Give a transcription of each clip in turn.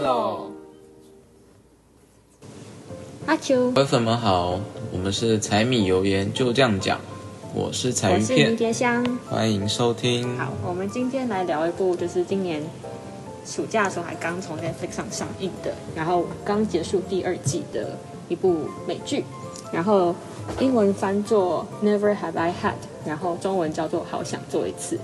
喽！阿秋，各位粉们好，我们是柴米油盐就这样讲，我是柴鱼我是迷，迭香。欢迎收听。好，我们今天来聊一部，就是今年暑假的时候还刚从 Netflix 上上映的，然后刚结束第二季的一部美剧，然后英文翻作 Never Have I Had，然后中文叫做好想做一次。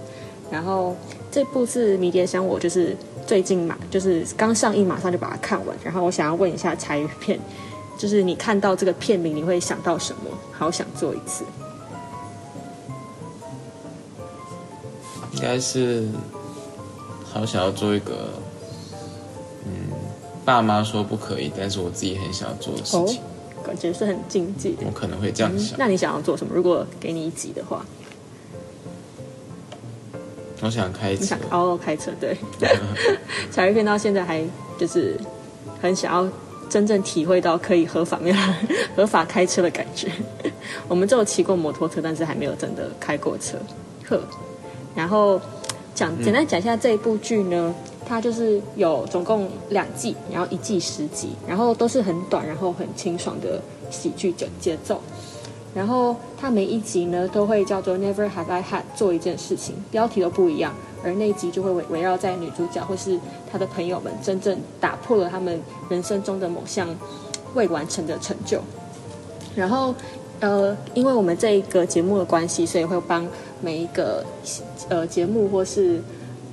然后这部是迷迭香，我就是最近嘛就是刚上映马上就把它看完。然后我想要问一下柴鱼片，就是你看到这个片名你会想到什么？好想做一次。应该是好想要做一个，嗯，爸妈说不可以，但是我自己很想要做的事情，感觉是很禁忌的我。可能会这样想。那你想要做什么？如果给你一集的话，我想开车你想，哦开车对，柴鱼片到现在还就是很想要真正体会到可以合法没有 合法开车的感觉。我们只有骑过摩托车，但是还没有真的开过车。呵，然后讲简单讲一下这一部剧呢，它就是有总共两季，然后一季十集，然后都是很短，然后很清爽的喜剧节节奏。然后它每一集呢都会叫做 Never Have I Had 做一件事情，标题都不一样，而那一集就会围围绕在女主角或是她的朋友们真正打破了他们人生中的某项未完成的成就。然后呃，因为我们这一个节目的关系，所以会帮每一个呃节目或是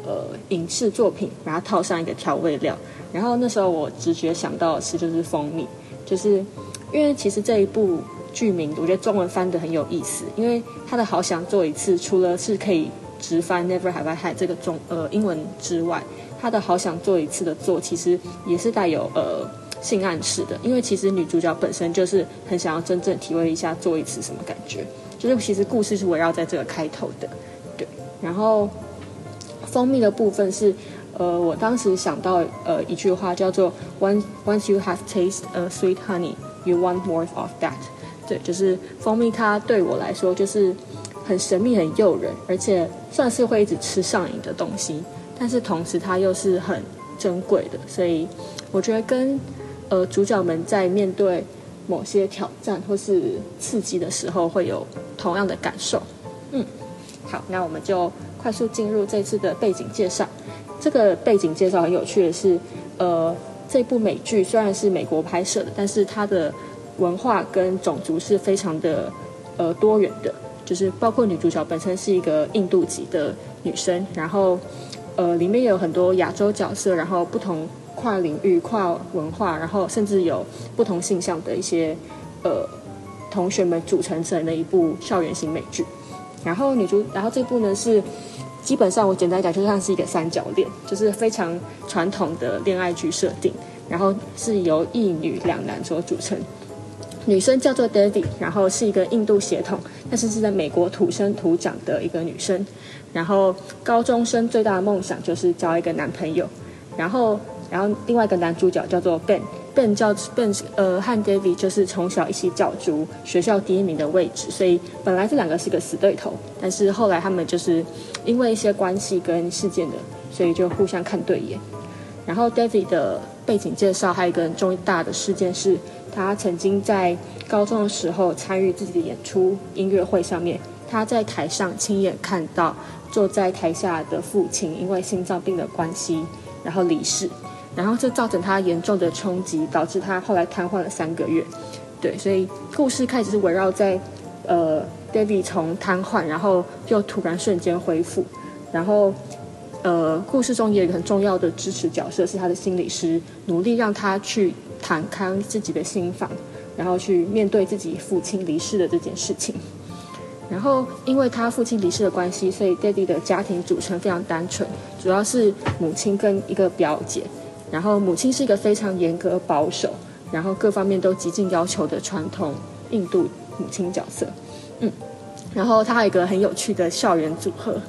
呃影视作品，把它套上一个调味料。然后那时候我直觉想到的是就是蜂蜜，就是因为其实这一部剧名，我觉得中文翻的很有意思，因为他的好想做一次，除了是可以直翻 Never Have I Had 这个中呃英文之外，他的好想做一次的做，其实也是带有呃性暗示的，因为其实女主角本身就是很想要真正体会一下做一次什么感觉，就是其实故事是围绕在这个开头的，对，然后蜂蜜的部分是。呃，我当时想到呃一句话叫做 "Once once you have taste a sweet honey, you want more of that." 对，就是蜂蜜，它对我来说就是很神秘、很诱人，而且算是会一直吃上瘾的东西。但是同时，它又是很珍贵的，所以我觉得跟呃主角们在面对某些挑战或是刺激的时候，会有同样的感受。嗯，好，那我们就快速进入这次的背景介绍。这个背景介绍很有趣的是，呃，这部美剧虽然是美国拍摄的，但是它的文化跟种族是非常的呃多元的，就是包括女主角本身是一个印度籍的女生，然后呃里面有很多亚洲角色，然后不同跨领域、跨文化，然后甚至有不同性向的一些呃同学们组成成的一部校园型美剧。然后女主，然后这部呢是。基本上我简单讲，就像是一个三角恋，就是非常传统的恋爱剧设定，然后是由一女两男所组成。女生叫做 Devi，然后是一个印度血统，但是是在美国土生土长的一个女生。然后高中生最大的梦想就是交一个男朋友。然后，然后另外一个男主角叫做 Ben，Ben 叫 Ben，呃，和 Devi 就是从小一起角逐学校第一名的位置，所以本来这两个是个死对头，但是后来他们就是因为一些关系跟事件的，所以就互相看对眼。然后 David 的背景介绍还有一个很重大的事件是，他曾经在高中的时候参与自己的演出音乐会上面，他在台上亲眼看到坐在台下的父亲因为心脏病的关系，然后离世，然后这造成他严重的冲击，导致他后来瘫痪了三个月。对，所以故事开始是围绕在呃 David 从瘫痪，然后又突然瞬间恢复，然后。呃，故事中也有一个很重要的支持角色是他的心理师，努力让他去坦开自己的心房，然后去面对自己父亲离世的这件事情。然后，因为他父亲离世的关系，所以 Daddy 的家庭组成非常单纯，主要是母亲跟一个表姐。然后，母亲是一个非常严格保守，然后各方面都极尽要求的传统印度母亲角色。嗯，然后他还有一个很有趣的校园组合。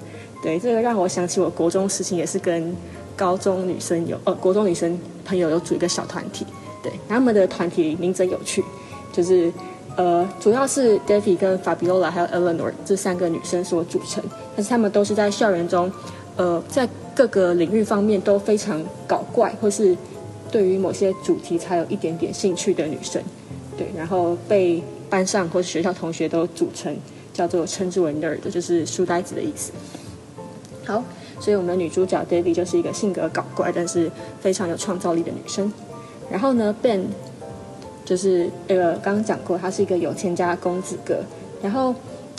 对，这个让我想起我国中时期也是跟高中女生有呃国中女生朋友有组一个小团体，对，他们的团体名字有趣，就是呃主要是 David 跟 Fabiola 还有 Eleanor 这三个女生所组成，但是他们都是在校园中，呃在各个领域方面都非常搞怪或是对于某些主题才有一点点兴趣的女生，对，然后被班上或是学校同学都组成叫做称之为 nerd，就是书呆子的意思。好，所以我们的女主角 Debbie 就是一个性格搞怪，但是非常有创造力的女生。然后呢，Ben 就是呃刚刚讲过，他是一个有钱家公子哥。然后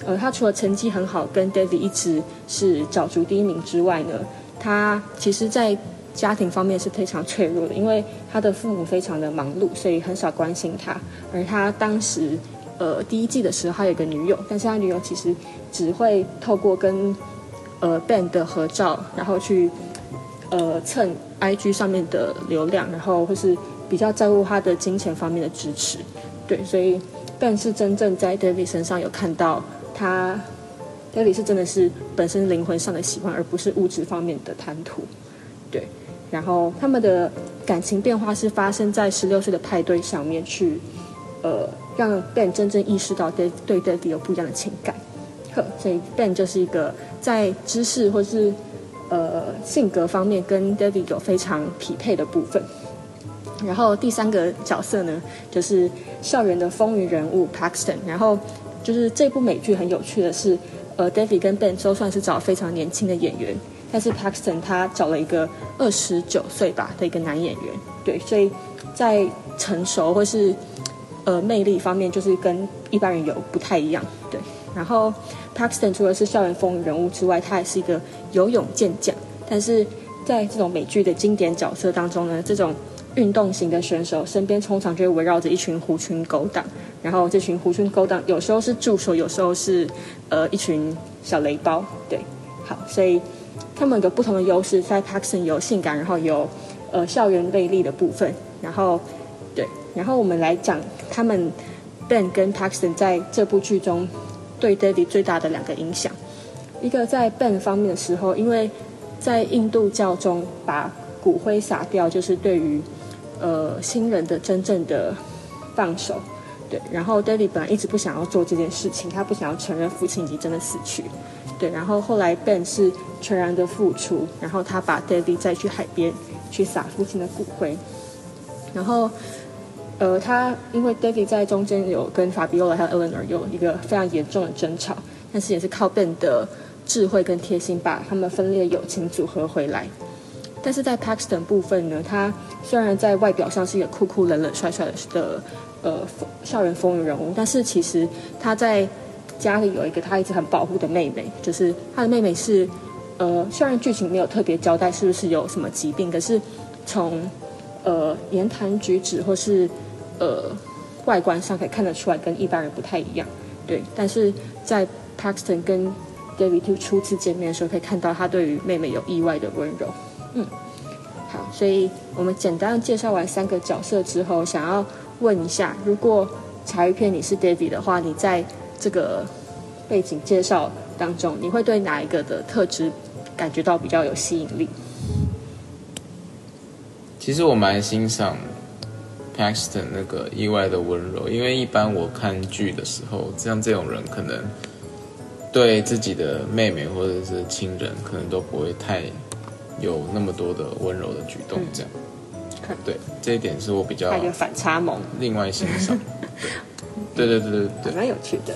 呃，他除了成绩很好，跟 Debbie 一直是角逐第一名之外呢，他其实在家庭方面是非常脆弱的，因为他的父母非常的忙碌，所以很少关心他。而他当时呃第一季的时候，他有个女友，但是他女友其实只会透过跟呃 Ben 的合照，然后去呃蹭 IG 上面的流量，然后或是比较在乎他的金钱方面的支持。对，所以 Ben 是真正在 David 身上有看到他，David 是真的是本身灵魂上的喜欢，而不是物质方面的贪图。对，然后他们的感情变化是发生在十六岁的派对上面去，呃，让 Ben 真正意识到对对 David 有不一样的情感。呵，所以 Ben 就是一个在知识或是呃性格方面跟 David 有非常匹配的部分。然后第三个角色呢，就是校园的风云人物 Paxton。然后就是这部美剧很有趣的是，呃，David 跟 Ben 都算是找非常年轻的演员，但是 Paxton 他找了一个二十九岁吧的一个男演员。对，所以在成熟或是呃魅力方面，就是跟一般人有不太一样。然后 Paxton 除了是校园风云人物之外，他也是一个游泳健将。但是在这种美剧的经典角色当中呢，这种运动型的选手身边通常就会围绕着一群狐群狗党，然后这群狐群狗党有时候是助手，有时候是呃一群小雷包。对，好，所以他们有不同的优势，在 Paxton 有性感，然后有呃校园魅力的部分，然后对，然后我们来讲他们 Ben 跟 Paxton 在这部剧中对 Daddy 最大的两个影响，一个在 Ben 方面的时候，因为在印度教中把骨灰撒掉，就是对于呃新人的真正的放手。对，然后 Daddy 本来一直不想要做这件事情，他不想要承认父亲已经真的死去。对，然后后来 Ben 是全然的付出，然后他把 Daddy 再去海边去撒父亲的骨灰，然后呃，他因为 David 在中间有跟 Fabiola 还有 Eleanor 有一个非常严重的争吵，但是也是靠 Ben 的智慧跟贴心把他们分裂友情组合回来。但是在 Paxton 部分呢，他虽然在外表上是一个酷酷冷冷帅帅的的呃校园风云人物，但是其实他在家里有一个他一直很保护的妹妹，就是他的妹妹是呃虽然剧情没有特别交代是不是有什么疾病，可是从呃言谈举止或是呃外观上可以看得出来跟一般人不太一样，对。但是在 Paxton 跟 David 初次见面的时候，可以看到他对于妹妹有意外的温柔。嗯，好，所以我们简单介绍完三个角色之后，想要问一下，如果茶余片你是 David 的话，你在这个背景介绍当中，你会对哪一个的特质感觉到比较有吸引力？其实我蛮欣赏 Paxton 那个意外的温柔，因为一般我看剧的时候，像这种人可能对自己的妹妹或者是亲人，可能都不会太有那么多的温柔的举动，这样。对，这一点是我比较有反差萌，另外欣赏。对，对对对对对。蛮有趣的。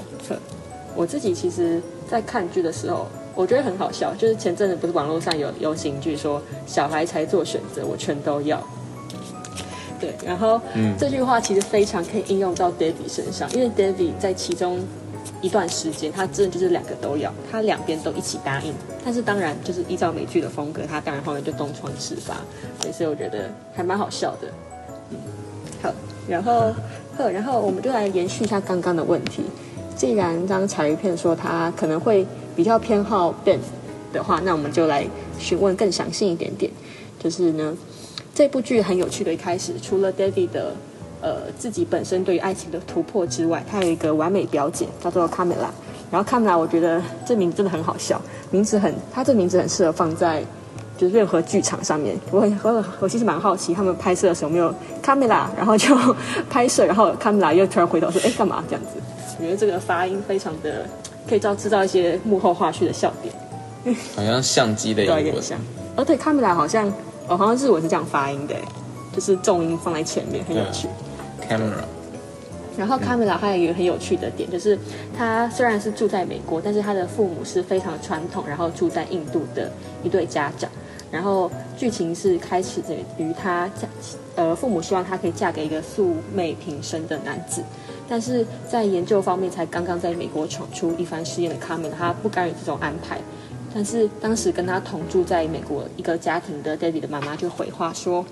我自己其实，在看剧的时候，我觉得很好笑。就是前阵子不是网络上有流行剧说“小孩才做选择，我全都要”。对，然后这句话其实非常可以应用到 David 身上，因为 David 在其中一段时间，他真的就是两个都要，他两边都一起答应。但是当然，就是依照美剧的风格，他当然后面就东窗事发，所以我觉得还蛮好笑的。嗯，好，然后呵，然后我们就来延续一下刚刚的问题。既然刚彩鱼片说他可能会比较偏好 Ben 的话，那我们就来询问更详细一点点。就是呢，这部剧很有趣的，一开始除了 David 的呃自己本身对于爱情的突破之外，他有一个完美表姐叫做卡梅拉。然后卡梅拉我觉得这名字真的很好笑，名字很，他这名字很适合放在就是任何剧场上面。我很我我其实蛮好奇，他们拍摄的时候没有卡梅拉然后就 拍摄，然后卡梅拉又突然回头说：“哎，干嘛这样子？”我觉得这个发音非常的可以造制造一些幕后花絮的笑点，好像相机的有点像。哦，对，Camila 好像哦，好像日文是这样发音的。就是重音放在前面，很有趣。camera，然后卡梅拉还有一个很有趣的点，就是他虽然是住在美国，但是他的父母是非常传统，然后住在印度的一对家长。然后剧情是开始于他嫁，呃，父母希望他可以嫁给一个素昧平生的男子，但是在研究方面才刚刚在美国闯出一番事业的卡梅拉，他不甘于这种安排。但是当时跟他同住在美国一个家庭的 David 的妈妈就回话说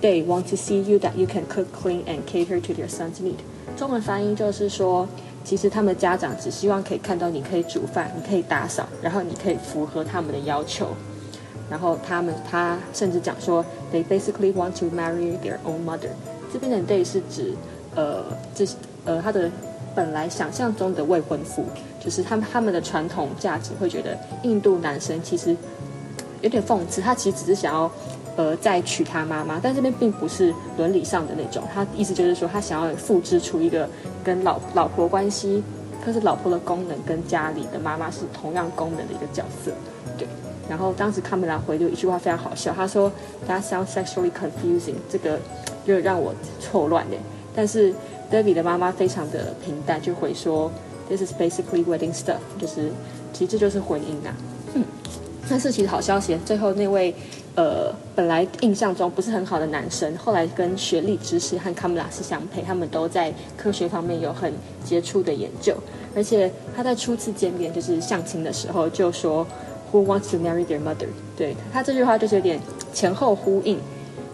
：“They want to see you that you can cook, clean, and cater to their son's need。”中文翻译就是说，其实他们家长只希望可以看到你可以煮饭，你可以打扫，然后你可以符合他们的要求。然后他们他甚至讲说，They basically want to marry their own mother。这边的 they 是指呃这呃他的本来想象中的未婚夫，就是他们他们的传统价值会觉得印度男生其实有点讽刺，他其实只是想要呃再娶他妈妈，但这边并不是伦理上的那种，他意思就是说他想要复制出一个跟老老婆关系，可是老婆的功能跟家里的妈妈是同样功能的一个角色，对。然后当时卡梅拉回就一句话非常好笑，他说：“That sounds sexually confusing。”这个就让我错乱的。但是 David 的妈妈非常的平淡，就回说：“This is basically wedding stuff。”就是其实这就是婚姻啊。嗯。但是其实好消息，最后那位呃本来印象中不是很好的男生，后来跟学历知识和卡梅拉是相配，他们都在科学方面有很杰出的研究。而且他在初次见面就是相亲的时候就说。Who wants to marry their mother？对他这句话就是有点前后呼应，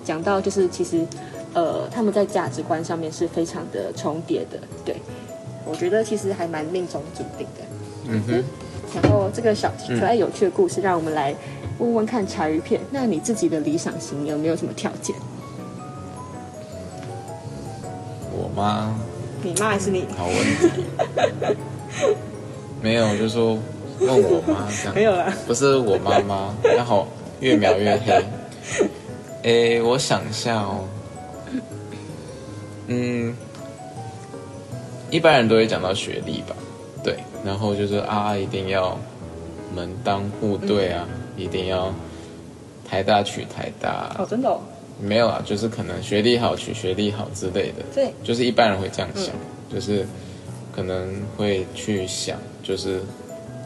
讲到就是其实，呃，他们在价值观上面是非常的重叠的。对，我觉得其实还蛮命中注定的。嗯哼。然后这个小可爱有趣的故事，让我们来问问看柴鱼片。那你自己的理想型有没有什么条件？我妈。你妈还是你？好问题。没有，就说。问我妈这样没有啦，不是我妈妈，然后越描越黑。诶，我想一下哦，嗯，一般人都会讲到学历吧，对，然后就是啊，一定要门当户对啊，一定要台大取台大。哦，真的？哦没有啊，就是可能学历好取学历好之类的。对，就是一般人会这样想，就是可能会去想，就是。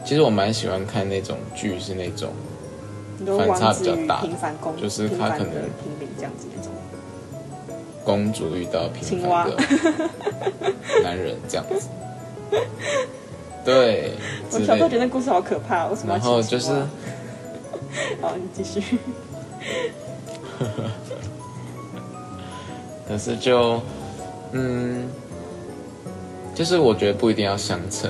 其实我蛮喜欢看那种剧，是那种反差比较大，就是他可能平民这样子那种公主遇到平凡的 男人这样子，对。我小时候觉得那故事好可怕，为什么？然后就是，好，你继续。可是就嗯，就是我觉得不一定要相称。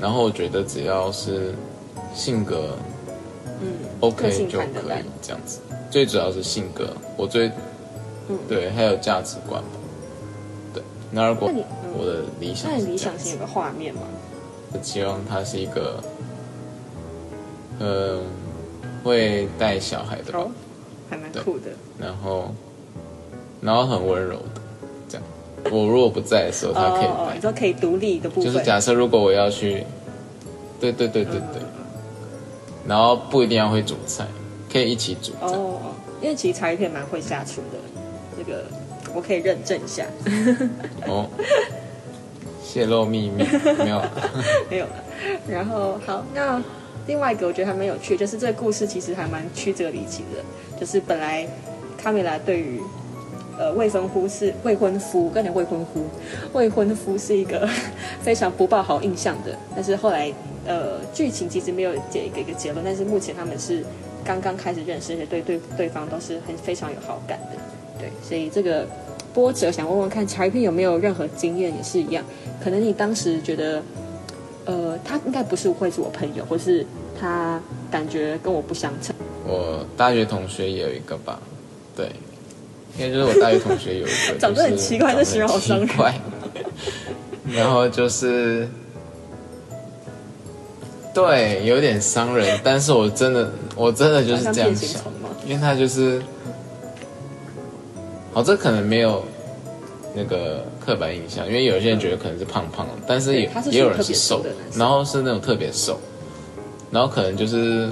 然后我觉得只要是性格，嗯，OK 就可以这样子。最主要是性格，我最，嗯，对，还有价值观吧。对，那如果我的理想，那你理想型有个画面吗？我希望他是一个，呃，会带小孩的，哦，还蛮酷的。然后，然后很温柔的。这样我如果不在的时候，他可以带，你说可以独立的部分。就是假设如果我要去，对对对对对，然后不一定要会煮菜，可以一起煮。哦，因为其实茶叶片蛮会下厨的，这个我可以认证一下。哦，泄露秘密 没有？没有了。然后好，那另外一个我觉得还蛮有趣，就是这个故事其实还蛮曲折离奇的，就是本来卡米拉对于。呃，未婚夫是未婚夫，跟你未婚夫，未婚夫是一个非常不抱好印象的。但是后来，呃，剧情其实没有给一个一个结论。但是目前他们是刚刚开始认识，而且对对对方都是很非常有好感的。对，所以这个波折想问问看，柴片有没有任何经验也是一样。可能你当时觉得，呃，他应该不是会是我朋友，或是他感觉跟我不相称。我大学同学也有一个吧，对。应该就是我大学同学有一个 长得很奇怪，这形容好伤怪。然后就是，对，有点伤人。但是我真的，我真的就是这样想，因为他就是，好，这可能没有那个刻板印象，因为有些人觉得可能是胖胖的，但是也也有人是瘦，然后是那种特别瘦，然后可能就是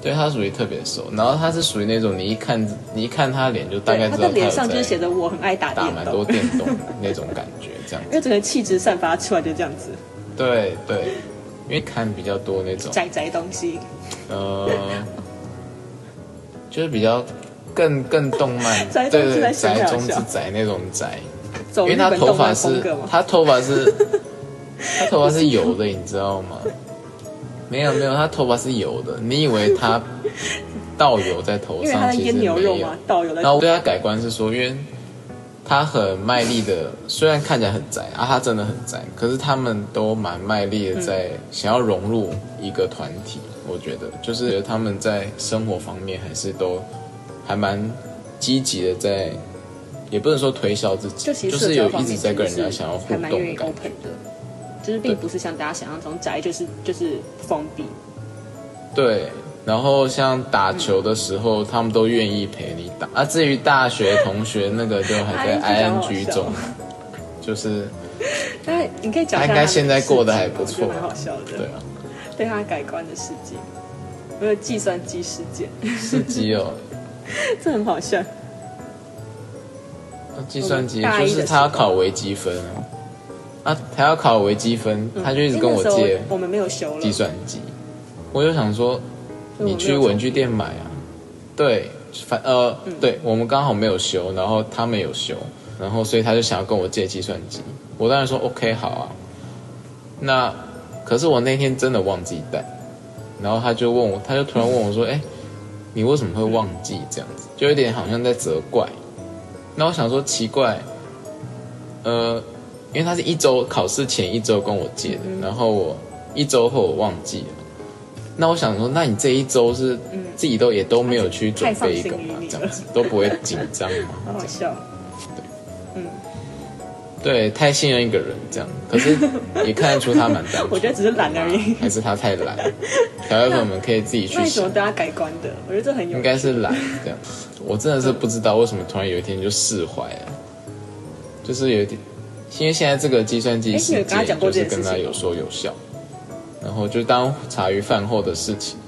对他属于特别瘦，然后他是属于那种你一看你一看他脸就大概知道的脸上就是写着我很爱打电打蛮多动，电动 那种感觉，这样子。因为整个气质散发出来就这样子，对对，因为看比较多那种宅宅东西。呃，就是比较更更动漫，对对，宅宅中之宅那种宅，因为他头发是 他头发是他头发是油的，你知道吗？没有没有，他头发是油的，你以为他倒油在头上，其实没有然后我对他改观是说，因为他很卖力的，虽然看起来很宅啊，他真的很宅，可是他们都蛮卖力的在想要融入一个团体。我觉得，就是他们在生活方面还是都还蛮积极的在，也不能说推销自己，就其实是有一直在跟人家想要互动的感觉。的，就是并不是像大家想象中宅就是就是封闭。对，然后像打球的时候，他们都愿意陪你打。啊，至于大学同学那个，就还在 ING 中，就是 但你可以讲一下他应该现在过得还不错好笑的。对啊，对他改观的事迹，没有计算机事件，司机哦，这很好笑。计算机就是他要考微积分啊，啊，他要考微积分，他就一直跟我借我们没有修了。计，算机，我就想说，你去文具店买啊，对，反呃，嗯对我们刚好没有修，然后他们有修，然后所以他就想要跟我借计算机，我当然说 OK 好啊，那可是我那天真的忘记带，然后他就问我，他就突然问我说，哎，你为什么会忘记这样子？就有点好像在责怪，那我想说奇怪，呃，因为他是一周考试前一周跟我借的，嗯然后我一周后我忘记了。那我想说，那你这一周是自己都也都没有去准备一个嘛嗯太放心于你？了这样子都不会紧张 好嘛？好笑。对，太信任一个人这样，可是 也看得出他蛮单纯。我觉得只是懒而已。还是他太懒。小朋友们可以自己去想，那你怎么对他改观的？我觉得这很有应该是懒这样。我真的是不知道为什么突然有一天就释怀了，就是有点，因为现在这个计算机哎世界就是跟他有说有笑，然后就当茶余饭后的事情。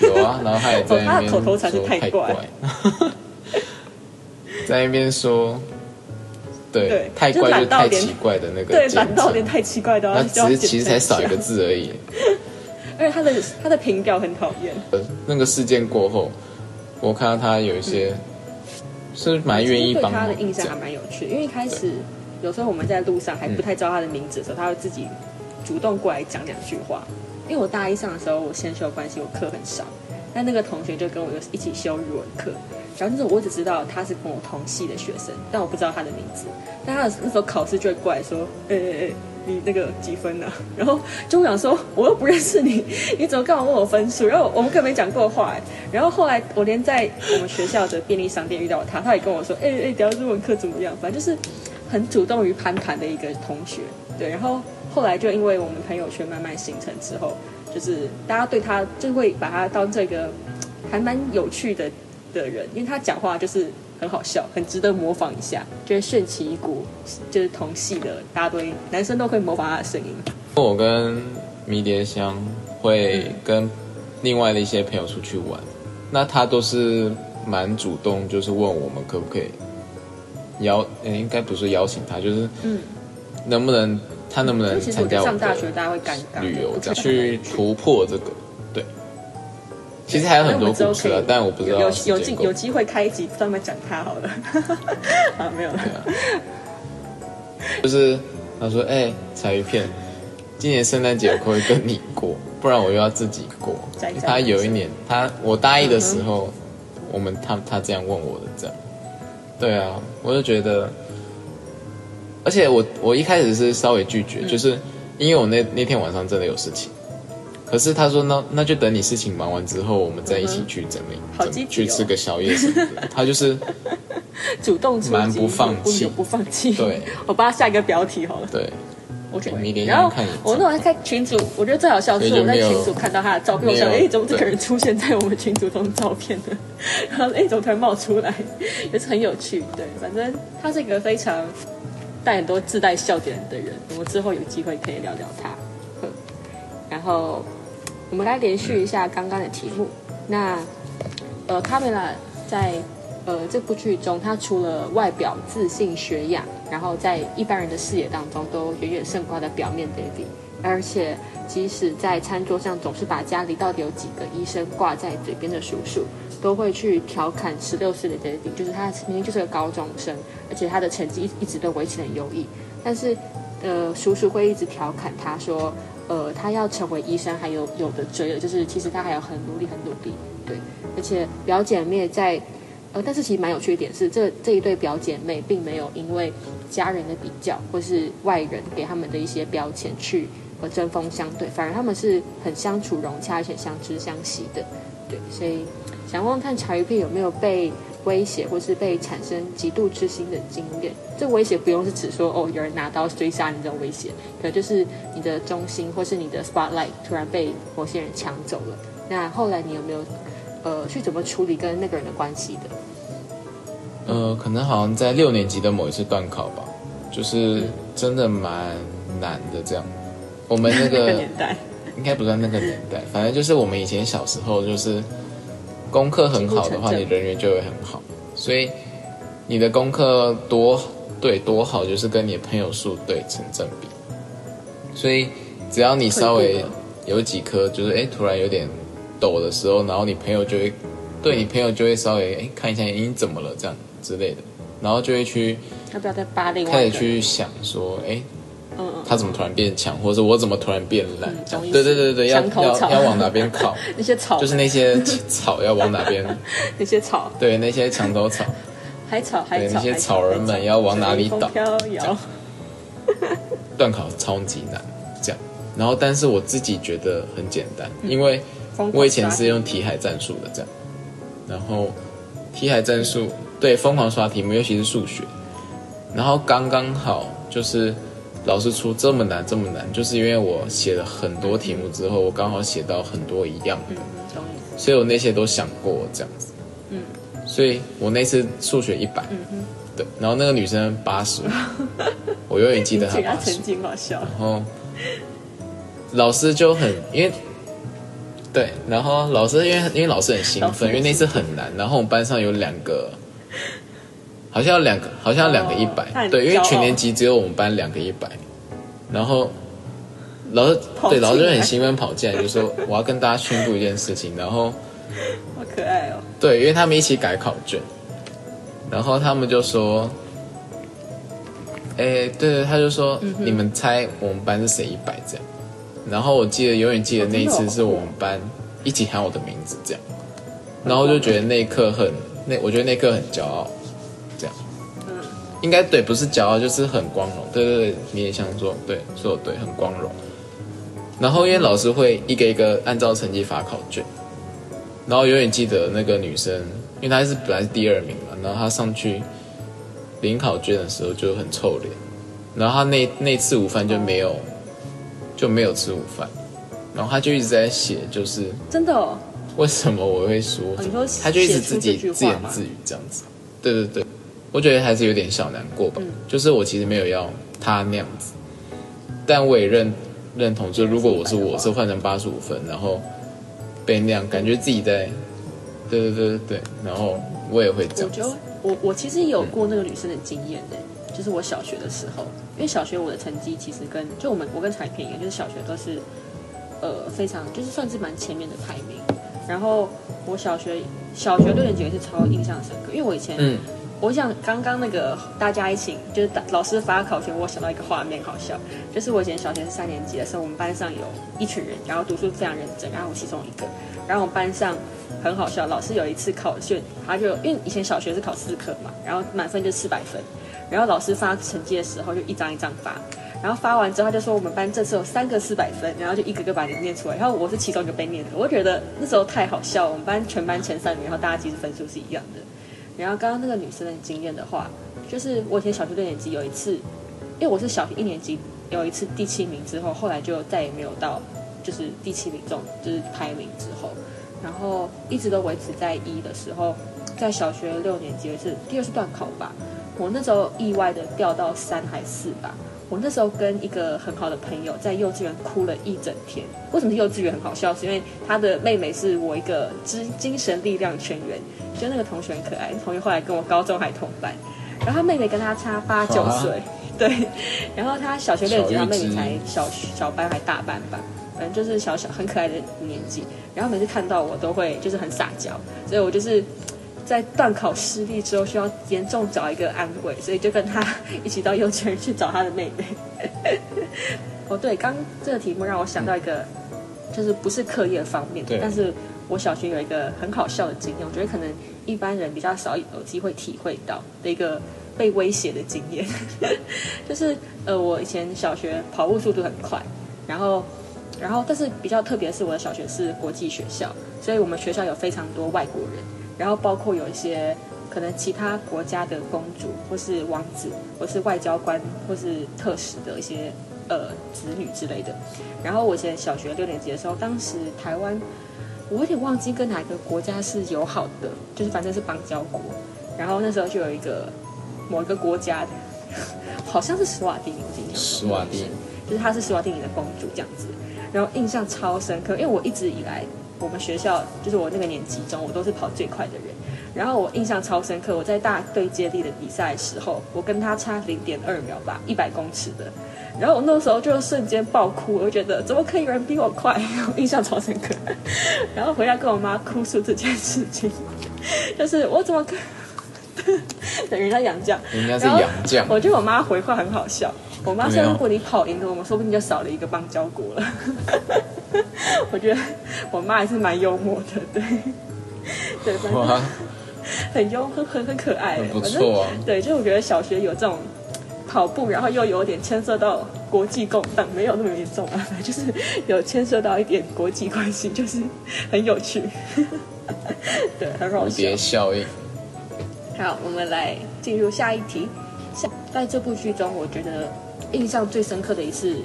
有啊，然后他也在那边说太太怪在那边说，对，太就怪就太奇怪的那个对，简懒到有称点太奇怪的，那就要只是其实才少一个字而已。而且他的他的评调很讨厌。呃那个事件过后，我看到他有一些是蛮愿意帮忙他的印象还。蛮有趣，因为一开始有时候我们在路上还不太知道他的名字的时候，他会自己主动过来讲两句话。因为我大一上的时候，我先修关系，我课很少，但那个同学就跟我一起修语文课，然后那时候我只知道他是跟我同系的学生，但我不知道他的名字。但他那时候考试就会过来说：“哎哎哎，你那个几分呢、然后就会想说，我又不认识你，你怎么干嘛问我分数？然后我们根本没讲过话、哎然后后来我连在我们学校的便利商店遇到他，他也跟我说：“哎、哎，屌日文课怎么样？”反正就是很主动于攀谈的一个同学。对，然后后来就因为我们朋友圈慢慢形成之后，就是大家对他就会把他当这个还蛮有趣的的人，因为他讲话就是很好笑，很值得模仿一下，就是炫起一股就是同系的，大家都男生都可以模仿他的声音。我跟迷迭香会跟另外的一些朋友出去玩，那他都是蛮主动，就是问我们可不可以邀，呃应该不是邀请他，就是嗯，能不能他能不能参加我们上大学大家会尴尬，旅游这样去突破这个，对。其实还有很多故事啊，但我不知道有有机有机会开一集专门讲他好了。啊，没有了。就是他说：“哎、彩鱼片，今年圣诞节我可不可以跟你过？不然我又要自己过。在”在他有一年，他我大一的时候，我们他他这样问我的，这样，对啊，我就觉得，而且我我一开始是稍微拒嗯绝，就是因为我那那天晚上真的有事情。可是他说那那就等你事情忙完之后，我们再一起去整理，整好积极哦去吃个宵夜什么的。他就是 主动出击，蛮不放弃不不放弃。对，我帮他下一个标题好了。对，我觉得迷恋然后我那会开群主，我觉得最好笑的是我在群主看到他的照片，我想，哎，怎么这个人出现在我们群主中的照片呢？然后，哎，怎么突然冒出来？也是很有趣。对，反正他是一个非常带很多自带笑点的人，我们之后有机会可以聊聊他。嗯然后我们来连续一下刚刚的题目。那呃，卡梅拉在呃这部剧中，她除了外表自信学养，然后在一般人的视野当中都远远胜过她的表面 David，而且即使在餐桌上总是把家里到底有几个医生挂在嘴边的叔叔，都会去调侃十六岁的 David，就是他明明就是个高中生，而且他的成绩一一直都维持很优异，但是呃叔叔会一直调侃他说。呃，他要成为医生，还有有的追了，就是其实他还要很努力，很努力，对。而且表姐妹在，呃，但是其实蛮有趣一点是，这这一对表姐妹并没有因为家人的比较，或是外人给他们的一些标签去和针锋相对，反而他们是很相处融洽，而且相知相惜的，对。所以想问问看茶余片有没有被。威胁或是被产生嫉妒之心的经验，这威胁不用是指说哦有人拿刀追杀你这种威胁，可能就是你的中心或是你的 spotlight 突然被某些人抢走了。那后来你有没有呃去怎么处理跟那个人的关系的？呃，可能好像在六年级的某一次段考吧，就是真的蛮难的。这样，我们那个 年代应该不算那个年代，反正就是我们以前小时候就是。功课很好的话，你人缘就会很好。所以你的功课多对多好，就是跟你的朋友数对成正比。所以只要你稍微有几科，就是哎突然有点抖的时候，然后你朋友就会对你朋友就会稍微哎看一下你怎么了这样之类的，然后就会去要不要再扒另外开始去想说哎。他怎么突然变强，或者我怎么突然变懒？对对对对要要要往哪边靠？那些草就是那些草要往哪边？那些草对那些墙头草，海草海草，那些草人们要往哪里倒？飘摇。断考超级难，这样。然后，但是我自己觉得很简单，因为我以前是用题海战术的这样。然后题海战术对疯狂刷题目，尤其是数学。然后刚刚好就是。老师出这么难，这么难，就是因为我写了很多题目之后，我刚好写到很多一样的，所以我那些都想过这样子。嗯，所以我那次数学一百，对，然后那个女生八十，我永远记得她 八十。然后老师就很因为，对，然后老师因为因为老师很兴奋，因为那次很难，然后我们班上有两个。好像两个，好像两个一百，对，因为全年级只有我们班两个一百，然后老师对老师就很兴奋跑进来，就说我要跟大家宣布一件事情，然后好可爱哦，对，因为他们一起改考卷，然后他们就说，哎，对对，他就说你们猜我们班是谁一百这样，然后我记得永远记得那一次是我们班一起喊我的名字这样，然后就觉得那一刻很那，我觉得那一刻很骄傲。应该对，不是骄傲，就是很光荣。对对对，你也想说，对，说对，很光荣。然后因为老师会一个一个按照成绩发考卷，然后永远记得那个女生，因为她是本来是第二名嘛，然后她上去领考卷的时候就很臭脸，然后她那那次午饭就没有就没有吃午饭，然后她就一直在写，就是真的，为什么我会说？你说她就一直自己自言自语这样子，对对对。我觉得还是有点小难过吧，就是我其实没有要他那样子，但我也认认同，就如果我是我是换成八十五分，然后被那样，感觉自己在，对对对对对，然后我也会这样。我觉得我我其实有过那个女生的经验呢，就是我小学的时候，因为小学我的成绩其实跟就我们我跟彩萍一样，就是小学都是呃非常就是算是蛮前面的排名，然后我小学小学六年级是超印象深刻，因为我以前嗯。我想刚刚那个大家一起就是大老师发考卷，我想到一个画面，好笑，就是我以前小学是三年级的时候，我们班上有一群人，然后读书非常认真，然后我其中一个，然后我们班上很好笑，老师有一次考卷，他就因为以前小学是考四科嘛，然后满分就四百分，然后老师发成绩的时候就一张一张发，然后发完之后他就说我们班这次有三个四百分，然后就一个个把你念出来，然后我是其中一个被念的，我觉得那时候太好笑，我们班全班前三名，然后大家其实分数是一样的。然后刚刚那个女生的经验的话，就是我以前小学六年级有一次，因为我是小学一年级有一次第七名之后，后来就再也没有到就是第七名中就是排名之后，然后一直都维持在一的时候，在小学六年级是第二次段考吧，我那时候意外的掉到三还四吧。我那时候跟一个很好的朋友在幼稚园哭了一整天。为什么幼稚园很好笑？是因为他的妹妹是我一个精精神力量全员，就那个同学很可爱，同学后来跟我高中还同班，然后他妹妹跟他差八九岁，对，然后他小学六年级，他妹妹才小小班还大班吧，反正就是小小很可爱的年纪。然后每次看到我都会就是很撒娇，所以我就是。在断考失利之后，需要严重找一个安慰，所以就跟他一起到幼稚园去找他的妹妹。哦，对，刚这个题目让我想到一个，就是不是课业方面，但是我小学有一个很好笑的经验，我觉得可能一般人比较少有机会体会到的一个被威胁的经验，就是呃，我以前小学跑步速度很快，然后然后但是比较特别的是，我的小学是国际学校，所以我们学校有非常多外国人。然后包括有一些可能其他国家的公主，或是王子，或是外交官，或是特使的一些呃子女之类的。然后我以前小学六年级的时候，当时台湾我有点忘记跟哪个国家是友好的，就是反正是邦交国。然后那时候就有一个某一个国家的，好像是史瓦蒂尼，我记得史瓦蒂尼，就是她是史瓦蒂尼的公主这样子。然后印象超深刻，因为我一直以来。我们学校就是我那个年级中，我都是跑最快的人。然后我印象超深刻，我在大队接力的比赛时候，我跟他差零点二秒吧，一百公尺的。然后我那时候就瞬间爆哭，我就觉得怎么可以有人比我快？我印象超深刻。然后回家跟我妈哭诉这件事情，就是我怎么 等于在养将？人家是杨将。我觉得我妈回话很好笑。我妈说：“如果你跑赢了我们，说不定就少了一个邦交国了。”我觉得我妈还是蛮幽默的，对，对，反正很幽很很很可爱，不错。对，就我觉得小学有这种跑步，然后又有点牵涉到国际共党，没有那么严重啊，就是有牵涉到一点国际关系，就是很有趣。对，很好笑。蝴效应。好，我们来进入下一题。下在这部剧中，我觉得。印象最深刻的一次，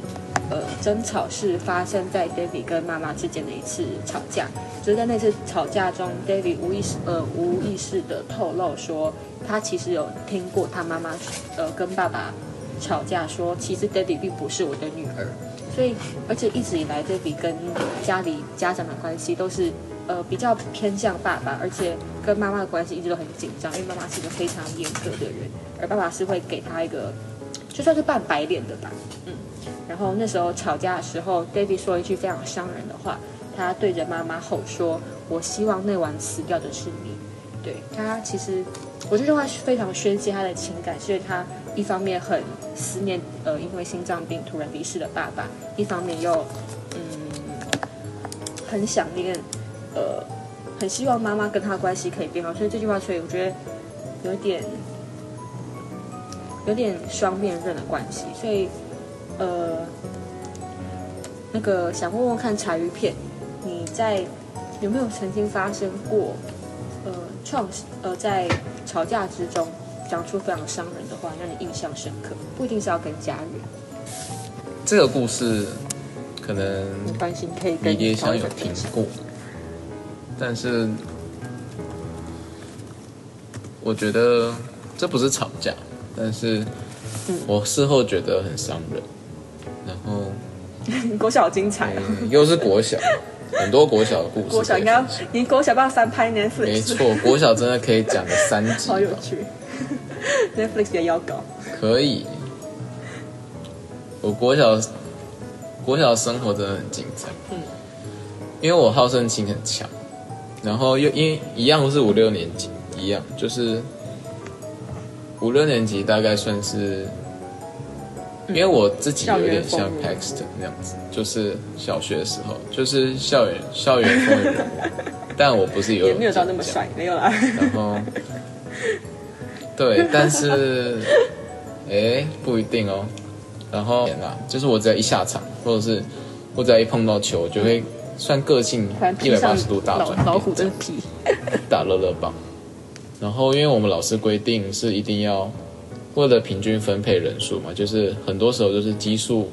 呃，争吵是发生在 David 跟妈妈之间的一次吵架。就在那次吵架中，David 无意识呃无意识的透露说，他其实有听过他妈妈呃跟爸爸吵架，说其实 David 并不是我的女儿。所以，而且一直以来，David 跟家里家长的关系都是呃比较偏向爸爸，而且跟妈妈的关系一直都很紧张，因为妈妈是一个非常严格的人，而爸爸是会给他一个。就算是扮白脸的吧，嗯，然后那时候吵架的时候，David 说一句非常伤人的话，他对着妈妈吼说：“我希望那晚死掉的是你。”对他其实，我这句话非常宣泄他的情感，所以他一方面很思念，呃，因为心脏病突然离世的爸爸，一方面又嗯很想念，呃，很希望妈妈跟他关系可以变好，所以这句话，所以我觉得有点。有点双面刃的关系，所以，呃，那个想问问看柴鱼片，你在有没有曾经发生过，呃，创呃在吵架之中讲出非常伤人的话，让你印象深刻？不一定是要跟家人。这个故事可能关心可以跟爹想有听过，但是我觉得这不是吵架。但是，我事后觉得很伤人。然后，国小精彩，又是国小，很多国小的故事。国小应该，你国小不要三拍 Netflix。没错，国小真的可以讲个三集。好有趣，Netflix 也要搞。可以。我国小，国小生活真的很精彩。嗯。因为我好胜心很强，然后又因为一样是五六年级，一样就是。五六年级大概算是，因为我自己有点像 Paxton 那样子，就是小学的时候，就是校园校园风云人物，但我不是有也没有到那么帅，没有啦。然后，对，但是，哎，不一定哦。然后，就是我只要一下场，或者是我只要一碰到球，就会算个性一百八十度大转，老虎的皮，打乐乐棒。然后，因为我们老师规定是一定要为了平均分配人数嘛，就是很多时候就是奇数，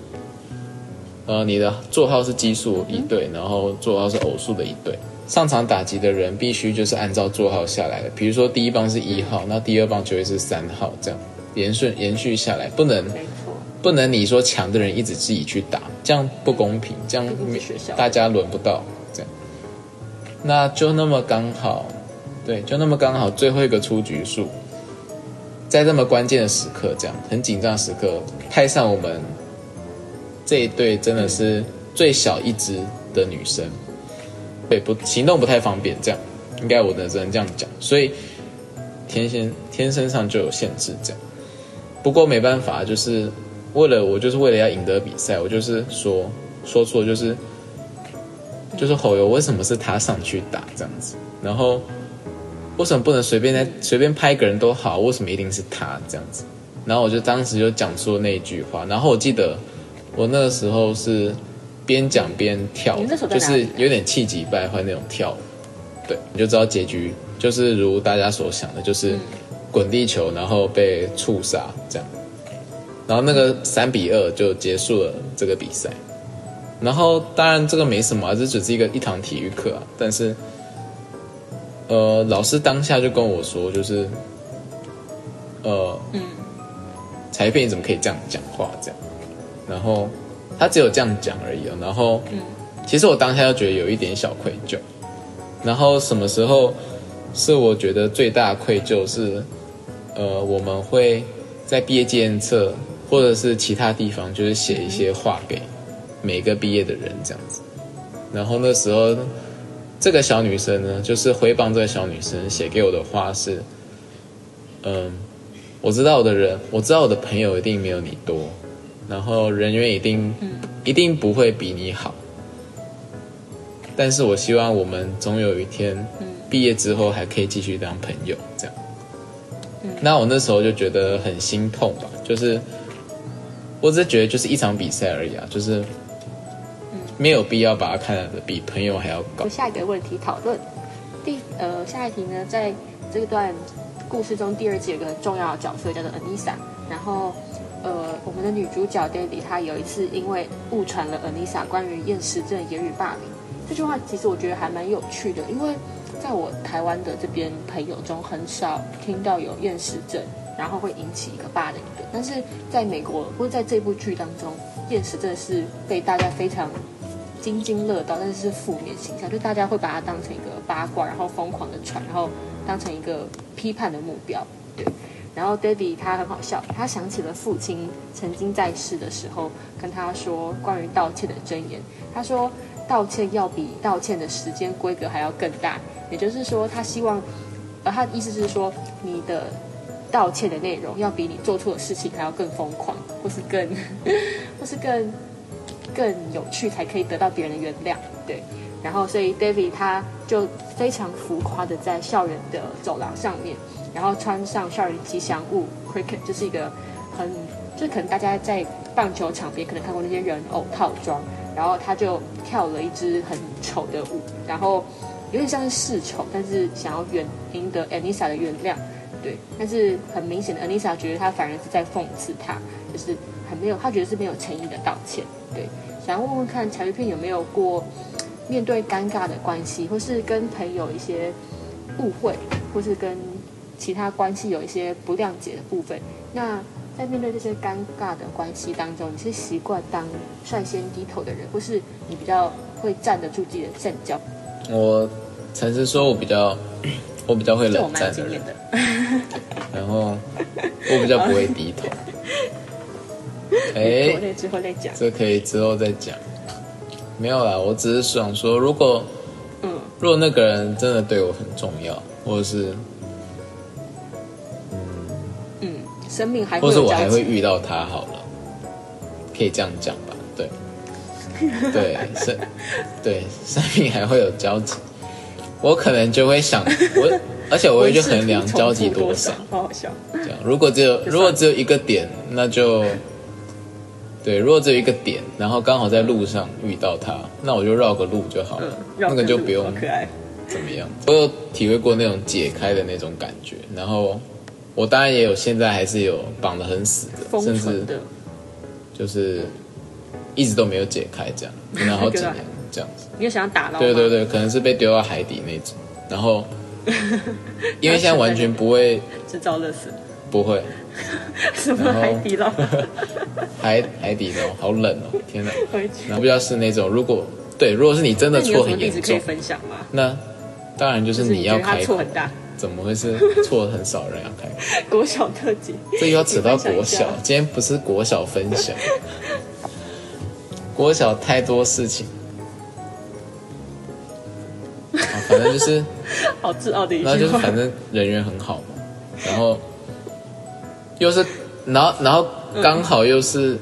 呃，你的座号是奇数一队，然后座号是偶数的一对。上场打击的人必须就是按照座号下来的，比如说第一棒是一号，那第二棒就会是三号这样。延顺延续下来，不能不能你说强的人一直自己去打，这样不公平，这样大家轮不到，这样，那就那么刚好，对，就那么刚好最后一个出局数，在这么关键的时刻，这样很紧张的时刻，派上我们这一队真的是最小一只的女生，对，不行动不太方便，这样应该我的只能这样讲，所以天先天生上就有限制，这样。不过没办法，就是为了我，就是为了要赢得比赛，我就是说说错，就是就是吼哟，为什么是他上去打这样子？然后为什么不能随便在随便拍一个人都好？为什么一定是他这样子？然后我就当时就讲出了那一句话，然后我记得我那个时候是边讲边跳就是有点气急败坏那种跳舞。对，你就知道结局就是如大家所想的，就是滚地球，然后被触杀这样，然后那个三比二就结束了这个比赛。然后当然这个没什么、啊，这只是一个一堂体育课啊，但是呃，老师当下就跟我说，就是呃，嗯，裁判你怎么可以这样讲话这样？然后他只有这样讲而已哦。然后，嗯其实我当下就觉得有一点小愧疚。然后什么时候是我觉得最大的愧疚是，呃，我们会在毕业纪念册或者是其他地方，就是写一些话给每个毕业的人这样子。然后那时候，这个小女生呢，就是回榜这个小女生写给我的话是，嗯，我知道我的人，我知道我的朋友一定没有你多，然后人缘一定、一定不会比你好，但是我希望我们总有一天毕业之后还可以继续当朋友，这样。那我那时候就觉得很心痛吧，就是我只是觉得就是一场比赛而已啊，就是没有必要把它看得比朋友还要高。下一个问题讨论。第呃，下一题呢，在这段故事中，第二集有个重要的角色叫做 anisa 然后呃，我们的女主角 Debbie 她有一次因为误传了 Anissa 关于厌食症言语霸凌这句话，其实我觉得还蛮有趣的，因为在我台湾的这边朋友中很少听到有厌食症，然后会引起一个霸凌的，但是在美国或者在这部剧当中，厌食症是被大家非常津津乐道，但是是负面形象，就大家会把它当成一个八卦，然后疯狂的传，然后当成一个批判的目标。对，然后 Debbie 他很好笑，他想起了父亲曾经在世的时候跟他说关于道歉的箴言，他说道歉要比道歉的时间规格还要更大，也就是说他希望，呃，他的意思是说你的。道歉的内容要比你做错的事情还要更疯狂，或是更，或是更更有趣，才可以得到别人的原谅。对，然后所以 David 他就非常浮夸的在校园的走廊上面，然后穿上校园吉祥物 Cricket，就是一个很，就可能大家在棒球场边可能看过那些人偶套装，然后他就跳了一支很丑的舞，然后有点像是示丑，但是想要原赢得 Anissa 的原谅。对，但是很明显的，Anissa 觉得他反而是在讽刺他，就是很没有，他觉得是没有诚意的道歉。对，想要问问看，柴鱼片有没有过面对尴尬的关系，或是跟朋友一些误会，或是跟其他关系有一些不谅解的部分？那在面对这些尴尬的关系当中，你是习惯当率先低头的人，或是你比较会站得住自己的阵脚？我诚实说，我比较我比较会冷战的。然后我比较不会低头。哎、国内之后再讲。这可以之后再讲。没有啦，我只是想说，如果嗯，如果那个人真的对我很重要，或者是嗯嗯，生命还会或者。我还会遇到他好了，可以这样讲吧？对，对，生对生命还会有交集，我可能就会想我，而且我会去衡量交集多少。好好笑。这样，如果只有如果只有一个点，那就对，如果只有一个点，然后刚好在路上遇到他，那我就绕个路就好了，嗯，那个就不用好可爱。怎么样。我有体会过那种解开的那种感觉，然后我当然也有，现在还是有绑得很死的，封甚至，就是一直都没有解开，这样可能好几年这样子。你有想要打捞吗？对对对，可能是被丢到海底那种，然后 因为现在完全不会 制造乐死。不会，什么海底捞？海海底捞好冷哦，天哪！回去。然后比较是那种，如果对，如果是你真的错很严重，分享吗？那当然就是你要错很大，怎么会是错很少人要开口？国小特辑，这又要扯到国小，今天不是国小分享，国小太多事情。啊，反正就是，好自傲的一然后句话。就是反正人缘很好嘛，然后又是，然后然后刚好又是，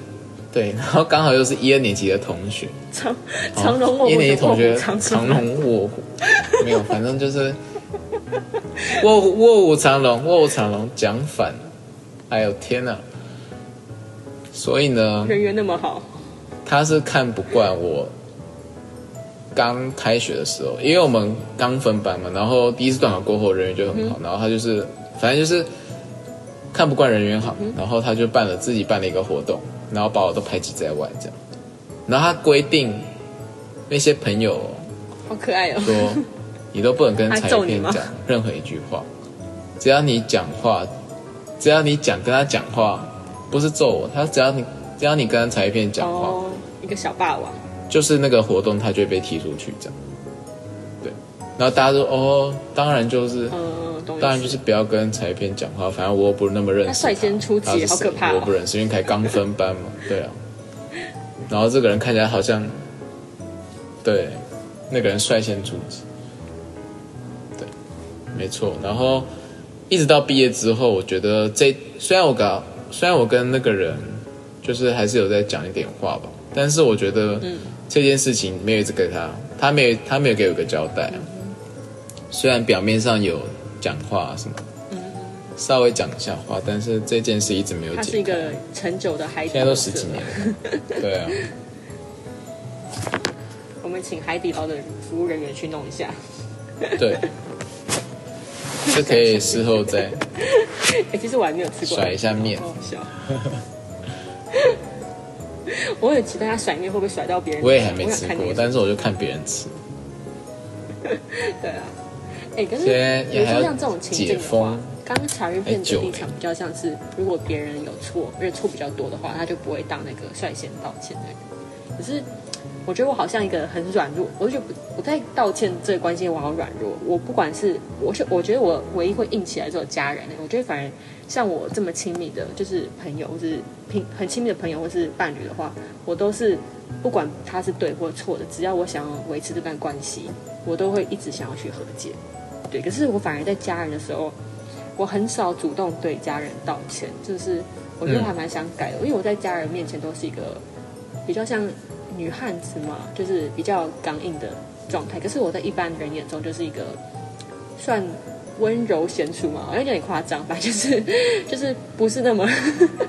对，然后刚好又是一二年级的同学，长长龙卧虎一年级同学长长龙卧虎，没有，反正就是 卧虎卧虎藏龙，卧虎藏龙讲反了，哎呦天哪！所以呢，人缘那么好，他是看不惯我刚开学的时候，因为我们刚分班嘛，然后第一次段考过后人缘就很好，然后他就是反正就是看不惯人缘好，然后他就办了自己办了一个活动，然后把我都排挤在外这样，然后他规定那些朋友好可爱哦。说 你都不能跟他裁揍你吗片讲任何一句话，只要你讲话，只要你讲跟他讲话，不是揍我，他只要你只要你跟裁片讲话。哦，一个小霸王，就是那个活动，他就会被踢出去这样。对，然后大家说哦，当然就是，嗯，当然就是不要跟裁片讲话，反正我又不是那么认识他率先出击好可怕哦我不认识，因为才刚分班嘛，对啊。然后这个人看起来好像，对，那个人率先出击，对，没错。然后一直到毕业之后，我觉得这虽然我跟虽然我跟那个人就是还是有在讲一点话吧，但是我觉得这件事情没有一直给他，他没有他没有给我一个交代啊。虽然表面上有讲话什么，稍微讲一下话，但是这件事一直没有解开。他是一个陈久的海底现在都十几年了，对啊，我们请海底捞的服务人员去弄一下。对，这可以事后再哎、其实我还没有吃过，甩一下面好好笑。我很期待他甩面会不会甩到别人。我也还没吃过，但是我就看别人吃。对啊，哎、可是比如说像这种情境的话，刚刚茶叶片的立场比较像是，如果别人有错，而且错比较多的话，他就不会当那个率先道歉的人。可是我觉得我好像一个很软弱，我就觉得我在道歉这个关系我好软弱。我不管是我是我觉得我唯一会硬起来只有家人，我觉得反而像我这么亲密的，就是朋友或是平很亲密的朋友或是伴侣的话，我都是不管他是对或错的，只要我想要维持这段关系，我都会一直想要去和解。对，可是我反而在家人的时候，我很少主动对家人道歉，就是我觉得还蛮想改的，因为我在家人面前都是一个比较像女汉子嘛，就是比较刚硬的状态。可是我在一般人眼中就是一个算温柔贤淑嘛，好像有点夸张吧，就是就是不是那么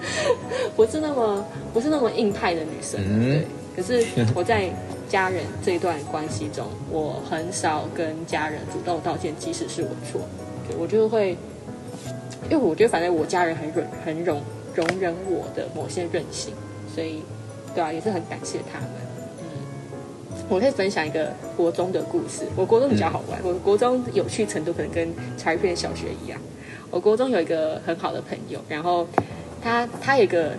不是那么不是那么硬派的女生，嗯对。可是我在家人这一段关系中，我很少跟家人主动道歉，即使是我错，对我就会，因为我觉得反正我家人很容很容容忍我的某些任性，所以对啊，也是很感谢他们。嗯，我可以分享一个国中的故事。我国中比较好玩，我国中有趣程度可能跟茶叶片小学一样。我国中有一个很好的朋友，然后他他有一个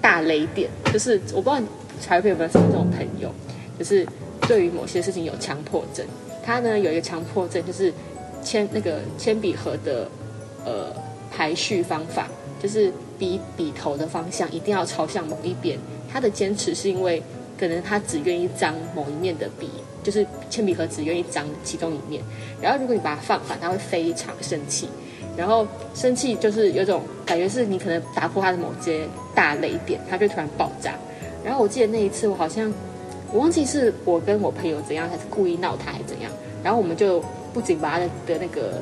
大雷点，就是我不知道茶叶片有没有什么这种朋友，就是对于某些事情有强迫症。他呢有一个强迫症，就是铅那个铅笔盒的呃排序方法，就是笔笔头的方向一定要朝向某一边。他的坚持是因为可能他只愿意张某一面的笔，就是铅笔盒只愿意张其中一面。然后如果你把它放反，他会非常生气。然后生气就是有种感觉是你可能打破他的某些大雷点，他就突然爆炸。然后我记得那一次我好像我忘记是我跟我朋友怎样，还是故意闹他还是怎样。然后我们就不仅把他的的那个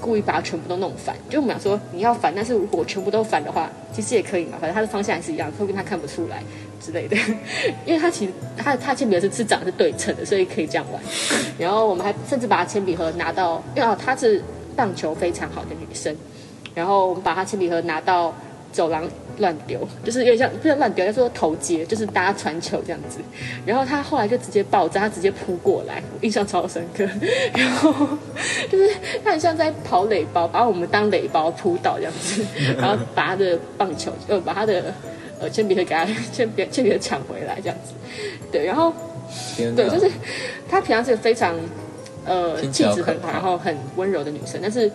故意把它全部都弄反，就我们想说你要反，但是如果全部都反的话，其实也可以嘛，反正他的方向还是一样，会跟他看不出来之类的。因为他其实他他铅笔盒是是长得是对称的，所以可以这样玩。然后我们还甚至把他铅笔盒拿到，因为哦她是棒球非常好的女生，然后我们把她铅笔盒拿到走廊乱丢，就是有点像不是乱丢，叫做投接，就是大家传球这样子。然后他后来就直接爆炸，他直接扑过来，我印象超深刻。然后就是他很像在跑垒包，把我们当垒包扑倒这样子，然后把他的棒球呃把他的呃铅笔盒给他 铅笔铅笔盒抢回来这样子。对，然后对，就是他平常是个非常呃气质很好，然后很温柔的女生，但是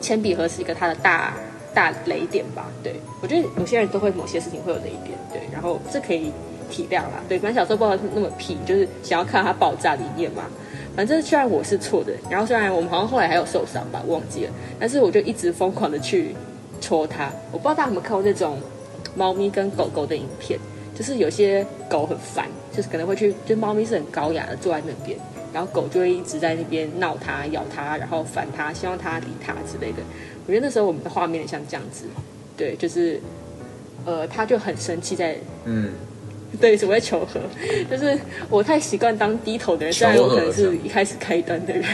铅笔盒是一个他的大大雷点吧？对我觉得有些人都会某些事情会有雷点，对，然后这可以体谅啦。对，反正小时候不知道那么屁，就是想要看它爆炸的一面嘛。反正虽然我是错的，然后虽然我们好像后来还有受伤吧，忘记了，但是我就一直疯狂的去戳它。我不知道大家有没有看过那种猫咪跟狗狗的影片，就是有些狗很烦，就是可能会去，就猫咪是很高雅的坐在那边，然后狗就会一直在那边闹它、咬它，然后烦它，希望它理它之类的。我觉得那时候我们的画面像这样子，对，就是呃，他就很生气在嗯，对，只会求和，就是我太习惯当低头的人，虽然我可能是一开始开端的人，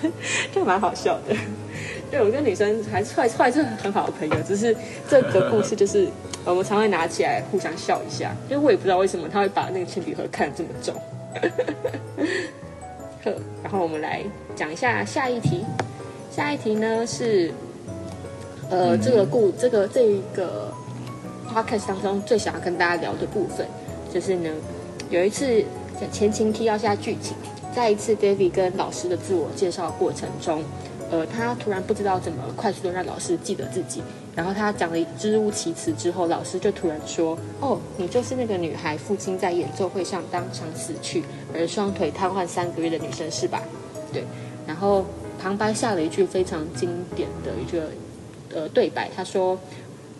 就蛮好笑的。对我跟女生还是后来后来是很好的朋友，只是这个故事就是我们常会拿起来互相笑一下，因为我也不知道为什么他会把那个铅笔盒看得这么重。呵，然后我们来讲一下下一题，下一题呢是呃、这个故这个这一个 podcast 当中最想要跟大家聊的部分，就是呢，有一次在前情提要下剧情，在一次 David 跟老师的自我介绍过程中，呃，他突然不知道怎么快速的让老师记得自己，然后他讲了支吾其词之后，老师就突然说：“哦，你就是那个女孩父亲在演奏会上当场死去，而双腿瘫痪三个月的女生是吧？”对，然后旁白下了一句非常经典的一个呃对白，他说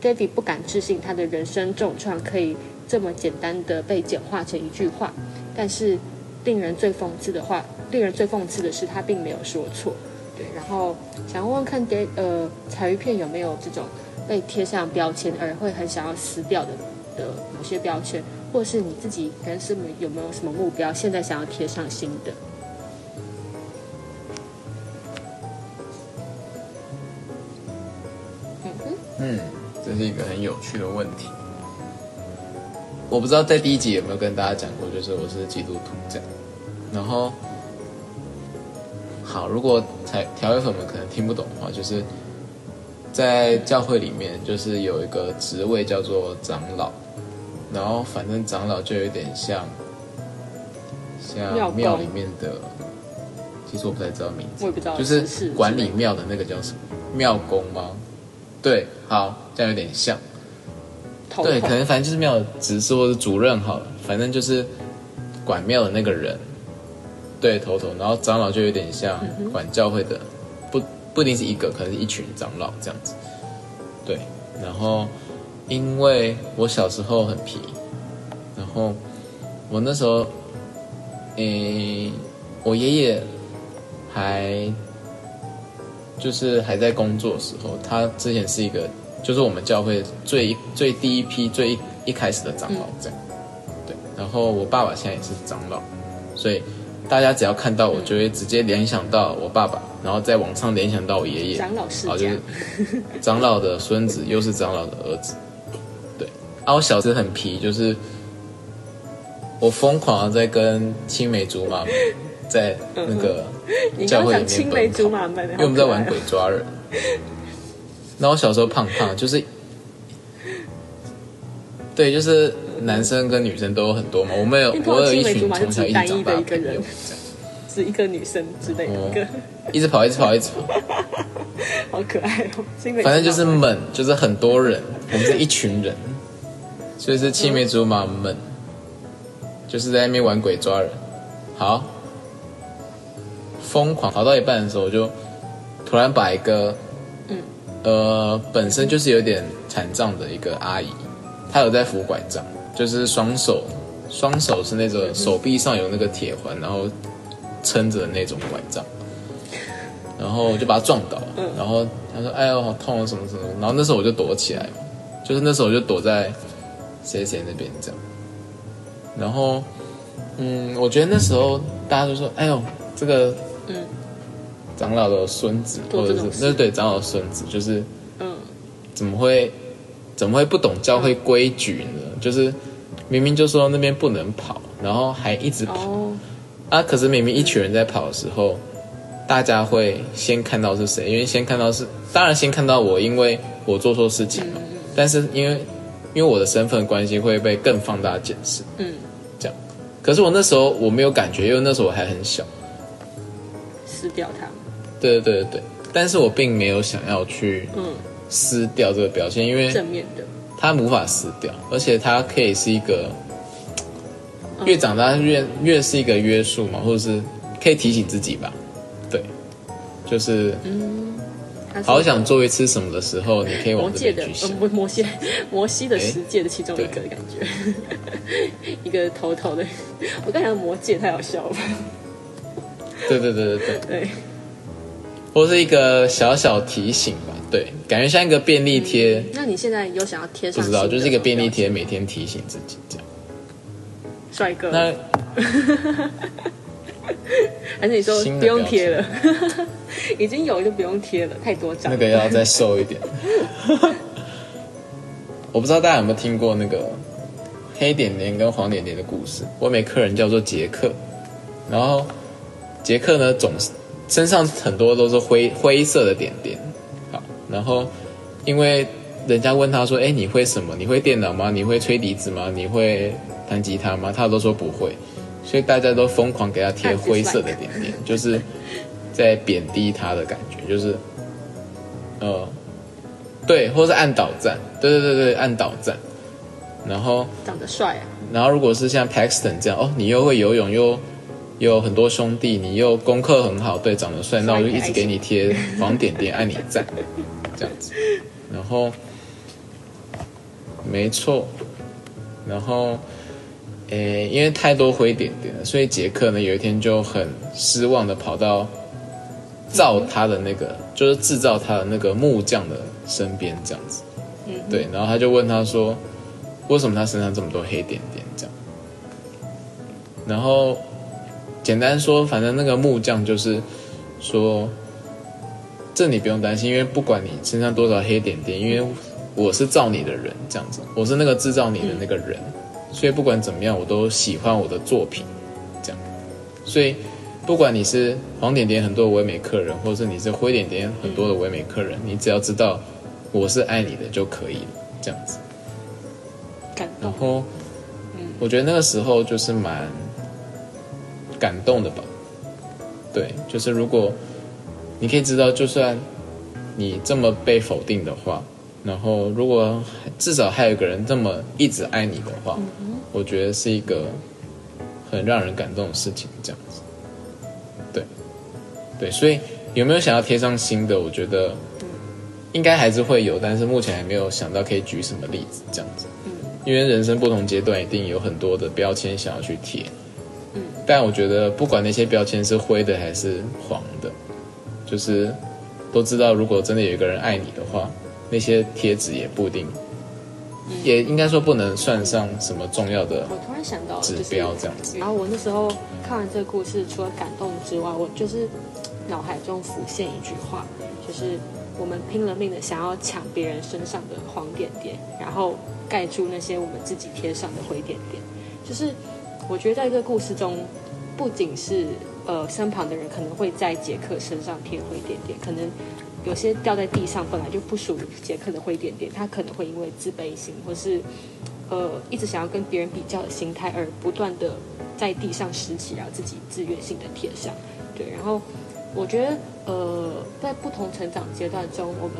：“David 不敢置信他的人生重创可以这么简单的被简化成一句话，但是令人最讽刺的话，令人最讽刺的是他并没有说错。”对，然后想问问看 d 呃彩鱼片有没有这种被贴上标签而会很想要撕掉的的某些标签，或是你自己人生有没有什么目标，现在想要贴上新的？嗯这是一个很有趣的问题。我不知道在第一集有没有跟大家讲过，就是我是基督徒这样。然后，好，如果才调味粉们可能听不懂的话，就是在教会里面，就是有一个职位叫做长老，然后反正长老就有点像像庙里面的，其实我不太知道名字，我也不知道就是管理庙的那个叫什么庙公吗？对，好，这样有点像。对，可能反正就是庙的执事或者主任好了，反正就是管庙的那个人，对头头，然后长老就有点像管教会的，不不一定是一个，可能是一群长老这样子。对，然后因为我小时候很皮，然后我那时候，诶，我爷爷还就是还在工作的时候，他之前是一个，就是我们教会最最第一批最一开始的长老这样。对，然后我爸爸现在也是长老，所以大家只要看到我，就会直接联想到我爸爸，然后在网上联想到我爷爷，长老世家然后就是长老的孙子，又是长老的儿子。对，啊，我小时候很皮，就是我疯狂的在跟青梅竹马在那个教会里面因为我们在玩鬼抓人。然后我小时候胖胖，就是，对，就是男生跟女生都有很多嘛。我们有我有一群从小一起只单一长大的朋友，是一个女生之类的，哦一个一直跑，一直跑，一直跑。好可爱哦。反正就是猛，就是很多人，我们是一群人，所以是青梅竹马们，就是在那边玩鬼抓人。好，疯狂跑到一半的时候，我就突然把一个，嗯呃，本身就是有点残障的一个阿姨，她有在扶拐杖，就是双手，双手是那个手臂上有那个铁环，然后撑着的那种拐杖。然后我就把她撞倒，然后她说：“哎呦，好痛啊，什么什么。”然后那时候我就躲起来嘛，就是那时候我就躲在谁谁那边这样。然后，嗯，我觉得那时候大家都说：“哎呦，这个嗯长老的孙子，或者是那对长老的孙子，就是嗯怎么会怎么会不懂教会规矩呢？就是明明就说那边不能跑，然后还一直跑、哦，啊！可是明明一群人在跑的时候，大家会先看到是谁，因为先看到是当然先看到我，因为我做错事情嗯了。但是因为因为我的身份关系会被更放大检视，嗯，这样。可是我那时候我没有感觉，因为那时候我还很小。撕掉它，对对对。对，但是我并没有想要去嗯，撕掉这个标签，因为正面的，它无法撕掉，而且它可以是一个越长大越越是一个约束嘛，或者是可以提醒自己吧。对，就是嗯。好想做一次什么的时候，你可以魔往这界的边去想。呃。摩摩西摩西的十戒的其中一个的感觉，一个头头的，我刚才讲魔戒太好笑了。吧？对 对对对对，对，或是一个小小提醒吧。对，感觉像一个便利贴，那你现在有想要贴上？不知道，就是一个便利，贴，每天提醒自己这样。帅哥，那 还是你说不用标贴了？已经有就不用贴了，太多张。那个要再瘦一点。我不知道大家有没有听过那个黑点点跟黄点点的故事。我每客人叫做杰克，然后杰克呢总是身上很多都是灰灰色的点点。好，然后因为人家问他说：“哎，你会什么？你会电脑吗？你会吹笛子吗？你会弹吉他吗？”他都说不会，所以大家都疯狂给他贴灰色的点点，就是 在贬低他的感觉，就是呃，对，或是按倒赞，对对对对，按倒赞。然后，长得帅啊，然后如果是像 Paxton 这样，哦，你又会游泳，又又有很多兄弟，你又功课很好，对，长得帅，那我就一直给你贴黄点点，爱你赞，这样子。然后，没错，然后，诶，因为太多灰点点了，所以杰克呢有一天就很失望的跑到造他的那个，就是制造他的那个木匠的身边，这样子。嗯，对，然后他就问他说，为什么他身上这么多黑点点这样？然后简单说，反正那个木匠就是说，这你不用担心，因为不管你身上多少黑点点，因为我是造你的人，这样子，我是那个制造你的那个人，所以不管怎么样，我都喜欢我的作品，这样，所以。不管你是黄点点很多的唯美客人，或者是你是灰点点很多的唯美客人，你只要知道我是爱你的就可以了，这样子。感动。然后，我觉得那个时候就是蛮感动的吧。对，就是如果你可以知道，就算你这么被否定的话，然后如果至少还有个人这么一直爱你的话，我觉得是一个很让人感动的事情。这样子，对，对，所以有没有想要贴上新的？我觉得应该还是会有，但是目前还没有想到可以举什么例子这样子。因为人生不同阶段一定有很多的标签想要去贴，嗯，但我觉得不管那些标签是灰的还是黄的，就是都知道，如果真的有一个人爱你的话，那些贴纸也不一定，也应该说不能算上什么重要的我突然想到，指就是标这样子。然后我那时候看完这个故事，除了感动之外，我就是脑海中浮现一句话，就是我们拼了命的想要抢别人身上的黄点点，然后盖住那些我们自己贴上的灰点点。就是我觉得在这个故事中，不仅是呃身旁的人可能会在杰克身上贴灰点点，可能有些掉在地上本来就不属于杰克的灰点点，他可能会因为自卑心或是呃一直想要跟别人比较的心态，而不断的在地上拾起，然后自己自愿性的贴上。对，然后我觉得呃在不同成长阶段中，我们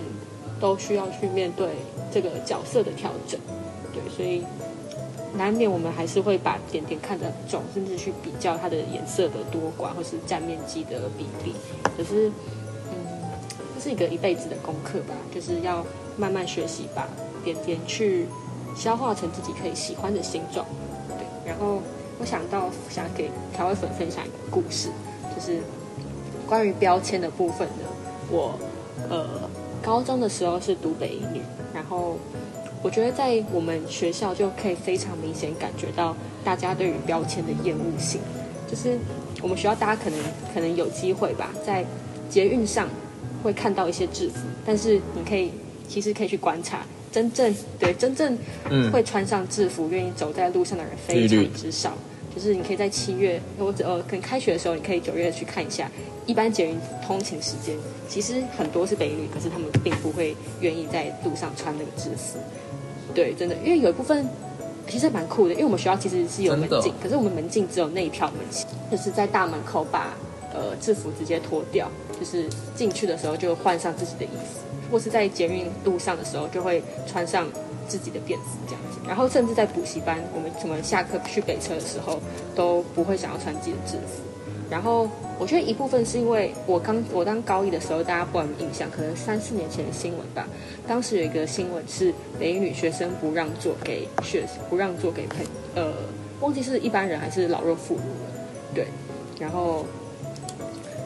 都需要去面对这个角色的调整。对，所以难免我们还是会把点点看得很重，甚至去比较它的颜色的多寡或是占面积的比例。可是，嗯，这是一个一辈子的功课吧，就是要慢慢学习，把点点去消化成自己可以喜欢的形状。对，然后我想到想给调味粉分享一个故事，就是关于标签的部分呢。我呃高中的时候是读北一女，然后我觉得在我们学校就可以非常明显感觉到大家对于标签的厌恶性，就是我们学校大家可能可能有机会吧，在捷运上会看到一些制服，但是你可以其实可以去观察真正对真正嗯会穿上制服、愿意走在路上的人非常之少。就是你可以在七月或者呃，可能开学的时候，你可以九月去看一下，一般捷运通勤时间，其实很多是北一女，可是他们并不会愿意在路上穿那个制服。对，真的，因为有一部分其实蛮酷的，因为我们学校其实是有门禁，可是我们门禁只有那一条门禁，就是在大门口把呃制服直接脱掉，就是进去的时候就换上自己的衣服，或是在捷运路上的时候就会穿上自己的便服这样子。然后甚至在补习班，我们什么下课去北车的时候都不会想要穿自己的制服。然后我觉得一部分是因为我刚我当高一的时候，大家不知道有印象，可能三四年前的新闻吧。当时有一个新闻是北一女学生不让座给学不让座给朋呃，忘记是一般人还是老弱妇孺了。对，然后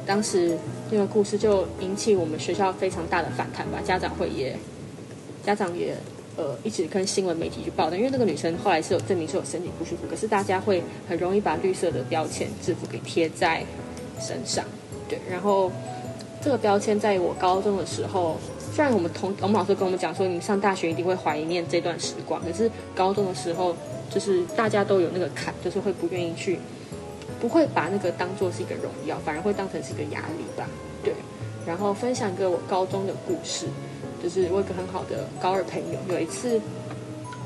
当时那个故事就引起我们学校非常大的反弹吧，家长会也家长也呃一直跟新闻媒体去报道，因为那个女生后来是有证明是有身体不舒服，可是大家会很容易把绿色的标签制服给贴在身上，对，然后这个标签在我高中的时候，虽然我们同我们老师跟我们讲说，你上大学一定会怀念这段时光，可是高中的时候，就是大家都有那个坎，就是会不愿意去，不会把那个当做是一个荣耀，反而会当成是一个压力吧，对。然后分享一个我高中的故事，就是我有一个很好的高二朋友，有一次，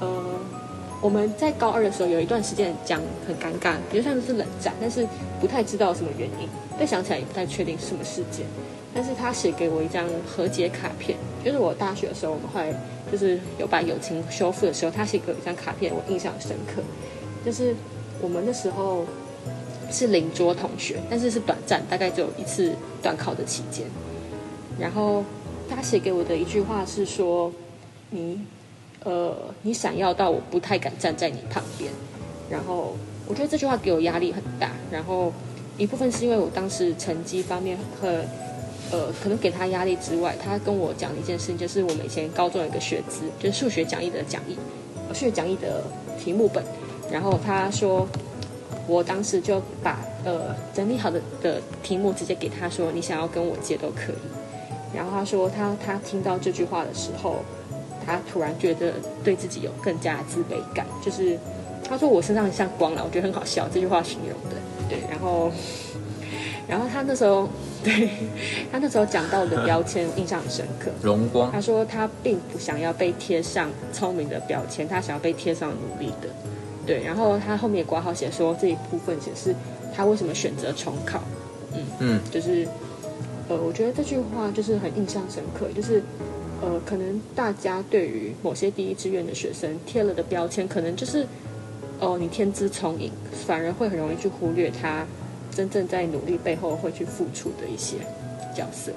呃，我们在高二的时候有一段时间讲很尴尬，比如像是冷战，但是不太知道什么原因，再想起来也不太确定什么事件。但是他写给我一张和解卡片，就是我大学的时候，我们后来就是有把友情修复的时候，他写给我一张卡片，我印象很深刻。就是我们那时候是邻桌同学，但是是短暂，大概只有一次短考的期间。然后他写给我的一句话是说：“你呃，你闪耀到我不太敢站在你旁边。”然后我觉得这句话给我压力很大。然后一部分是因为我当时成绩方面和呃，可能给他压力之外，他跟我讲了一件事情，就是我们以前高中有一个学资，就是数学讲义的讲义，数学讲义的题目本。然后他说，我当时就把呃整理好的的题目直接给他说，你想要跟我借都可以。然后他说他他听到这句话的时候，他突然觉得对自己有更加自卑感，就是他说我身上很像光了，我觉得很好笑，这句话形容的，对，然后然后他那时候 对他那时候讲到的标签印象很深刻，荣光。他说他并不想要被贴上聪明的标签，他想要被贴上努力的。对，然后他后面也挂号写说这一部分显示他为什么选择重考，嗯嗯，就是呃，我觉得这句话就是很印象深刻，就是呃，可能大家对于某些第一志愿的学生贴了的标签，可能就是哦，你天资聪颖，反而会很容易去忽略他真正在努力背后会去付出的一些角色。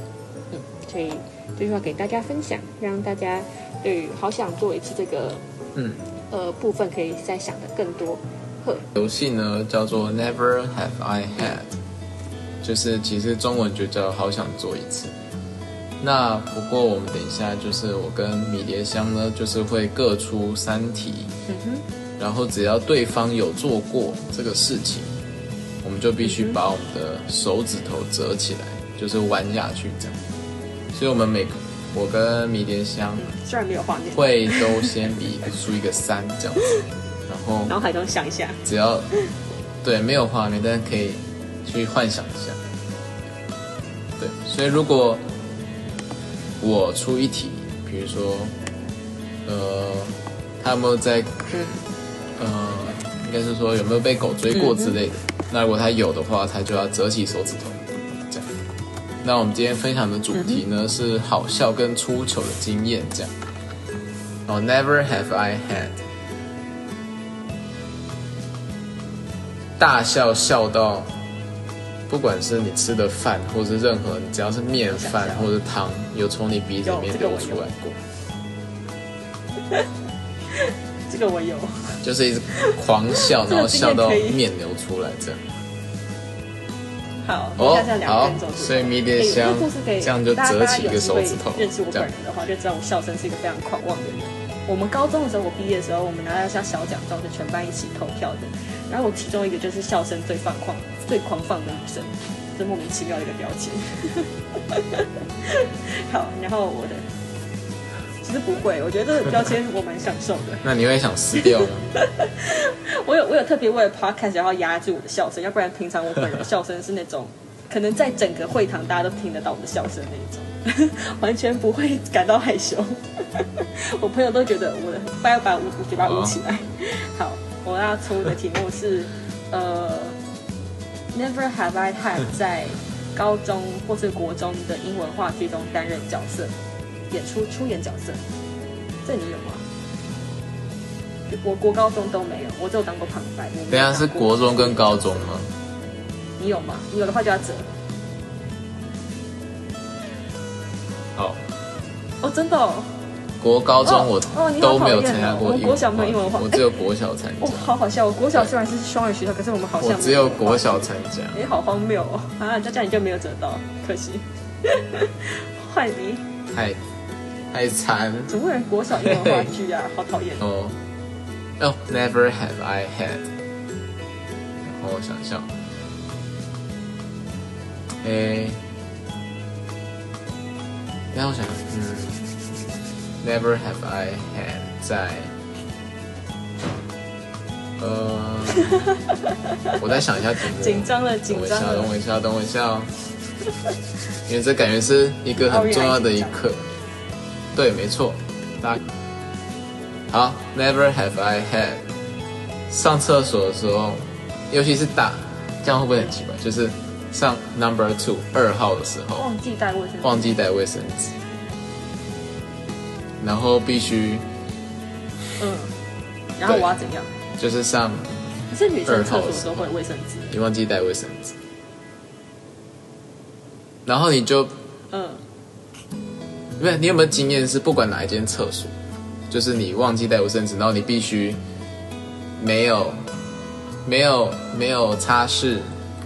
嗯，所以这句话给大家分享，让大家对于好想做一次这个嗯，呃部分可以再想的更多。呵，游戏呢叫做 Never Have I Had，就是其实中文觉得好想做一次。那不过我们等一下就是我跟米蝶香呢，就是会各出三题，嗯哼，然后只要对方有做过这个事情，我们就必须把我们的手指头折起来，就是弯下去这样。所以我们每个我跟米蝶香虽然没有画面，会都先比出一个三这样子，然后脑海中想一下，只要对没有画面，但是可以去幻想一下。对，所以如果我出一题，比如说，呃，他有没有在，嗯呃，应该是说有没有被狗追过之类的。那如果他有的话，他就要折起手指头，这样。那我们今天分享的主题呢、是好笑跟出糗的经验，这样。哦，Never have I had。大笑笑到，不管是你吃的饭，或是任何，只要是面饭或者汤，有从你鼻子里面流出来过，这个我有。就是一直狂笑，然后笑到面流出来这样。好，哦好所以迷迭香这样就折起一个手指头认识我本人的话，就知道我笑声是一个非常狂妄的人。我们高中的时候，我毕业的时候，我们拿到像小奖状，是全班一起投票的。然后我其中一个就是笑声最放狂、最狂放的女生，这莫名其妙的一个标签。好，然后我的其实不会，我觉得这个标签我蛮享受的。那你会想撕掉吗？我有我有特别为了 podcast 然后压制我的笑声，要不然平常我本人笑声是那种，可能在整个会堂大家都听得到我的笑声那一种，完全不会感到害羞。我朋友都觉得我的不要把我嘴巴捂起来。好，我要出的题目是，呃，Never have I had 在高中或是国中的英文话剧中担任角色，演出出演角色，这你有吗？我国高中都没有，我只有当过旁白。等下是国中跟高中吗？你有吗？你有的话就要折。好，哦，真的哦，国高中我都没有参加过英哦我国小没有英文话我只有国小参哦加，，好好笑。我国小虽然是双语学校，可是我们好像我只有国小参加。哎，好荒谬哦！啊，就这样你就没有得到，可惜。坏你，太太惨怎么会国小英文话剧啊？好讨厌。哦哦，Never have I had。然后我想想，诶，等一下我想想，嗯，Never have I had 在，呃，我再想一下题目，紧张了，紧等我一下，张了等。我一下，等我一下哦，因为这感觉是一个很重要的一刻。对，没错，大家好，Never have I had 上厕所的时候，尤其是打，这样会不会很奇怪？就是上 Number Two 二号的时候，忘记带卫生纸。忘记带卫生纸，然后必须嗯。然后我要怎样？就是上可是女生厕所都会有卫生纸。你忘记带卫生纸，然后你就嗯。不是你有没有经验是不管哪一间厕所，就是你忘记带卫生纸，然后你必须没有没有没有擦拭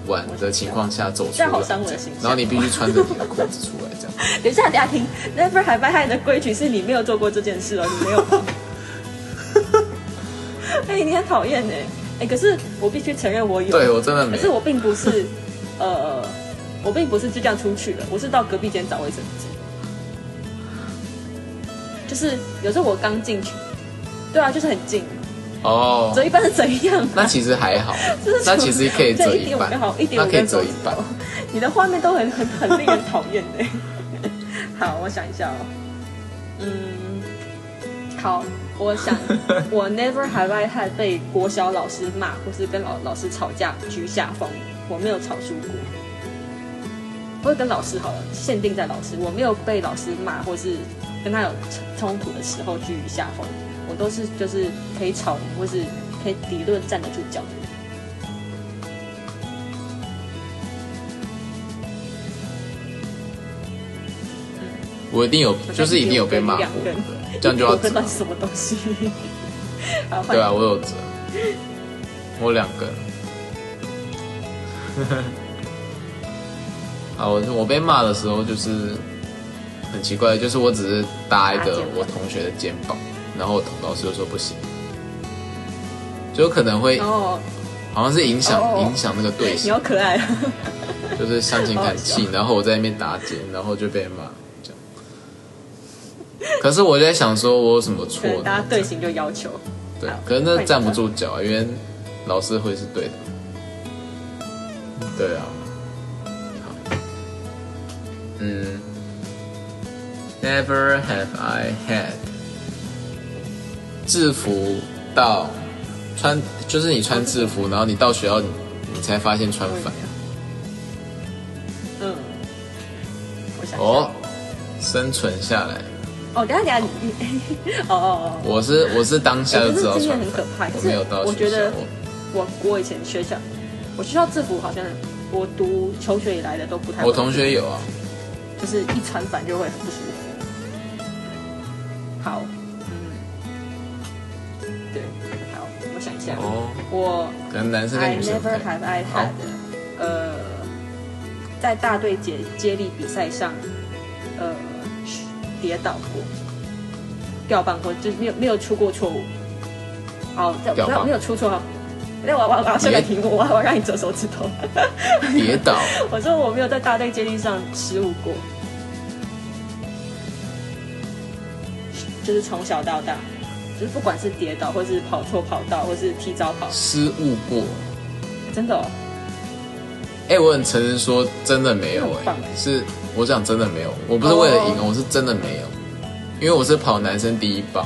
完的情况下走出来，好伤我的形象然后你必须穿着你的裤子出来，这样。等一下，等一下听，Never have I 的规矩是你没有做过这件事哦，你没有吗？哎、你很讨厌哎。哎，可是我必须承认我有。对我真的可是我并不是，呃，我并不是就这样出去了，我是到隔壁间找卫生纸。就是有时候我刚进去，对啊，就是很近，哦折，一半是怎样、啊？那其实还好，那其实可以折一半一点五就好，一，点那可以折一半。你的画面都很很很令人讨厌的。好，我想一下哦。嗯，好，我想 我 never have I had 被国小老师骂，或是跟老老师吵架居下风，我没有吵输过。或者跟老师好了，限定在老师，我没有被老师骂，或是跟他有冲突的时候居于下风，我都是就是可以吵赢，或是可以理论站得住脚的人。我一定有，就是一定有被骂过这样就要 折什么东西？对啊，我有折，我有两根。啊，我我被骂的时候就是很奇怪，就是我只是搭一个我同学的肩膀，然后老师就说不行，就可能会好像是影响哦影响那个队你形，好可爱。啊！就是相亲好好看气，然后我在那边打结，然后就被骂这样。可是我在想说，我有什么错？大家队形就要求，对，可是那站不住脚啊，因为老师会是对的。对啊，好，嗯，Never have I had 制服到穿，就是你穿制服，然后你到学校你你才发现穿反。嗯，我想哦，生存下来，哦，等下等下你，哦哦哦，我是我是当下就知道穿反很可怕，我是没有到学我觉得我我以前学校，我学校制服好像我读求学以来的都不太，我同学有啊，就是一穿反就会很不舒服。好，哦，我可能男生跟 I 女生不 never have I 好 had，呃，在大队接接力比赛上，呃，跌倒过，掉棒过，就是没有没有出过错误。哦，这掉棒没有没有出错哦。那我我我要修改题目，我要我要让你折手指头。跌 倒，我说我没有在大队接力上失误过。就是从小到大，就是不管是跌倒，或是跑错跑道，或是提早跑，失误过。真的哦，哎、我很诚实说，真的没有哎、是我讲真的没有，我不是为了赢，哦。我是真的没有，因为我是跑男生第一棒，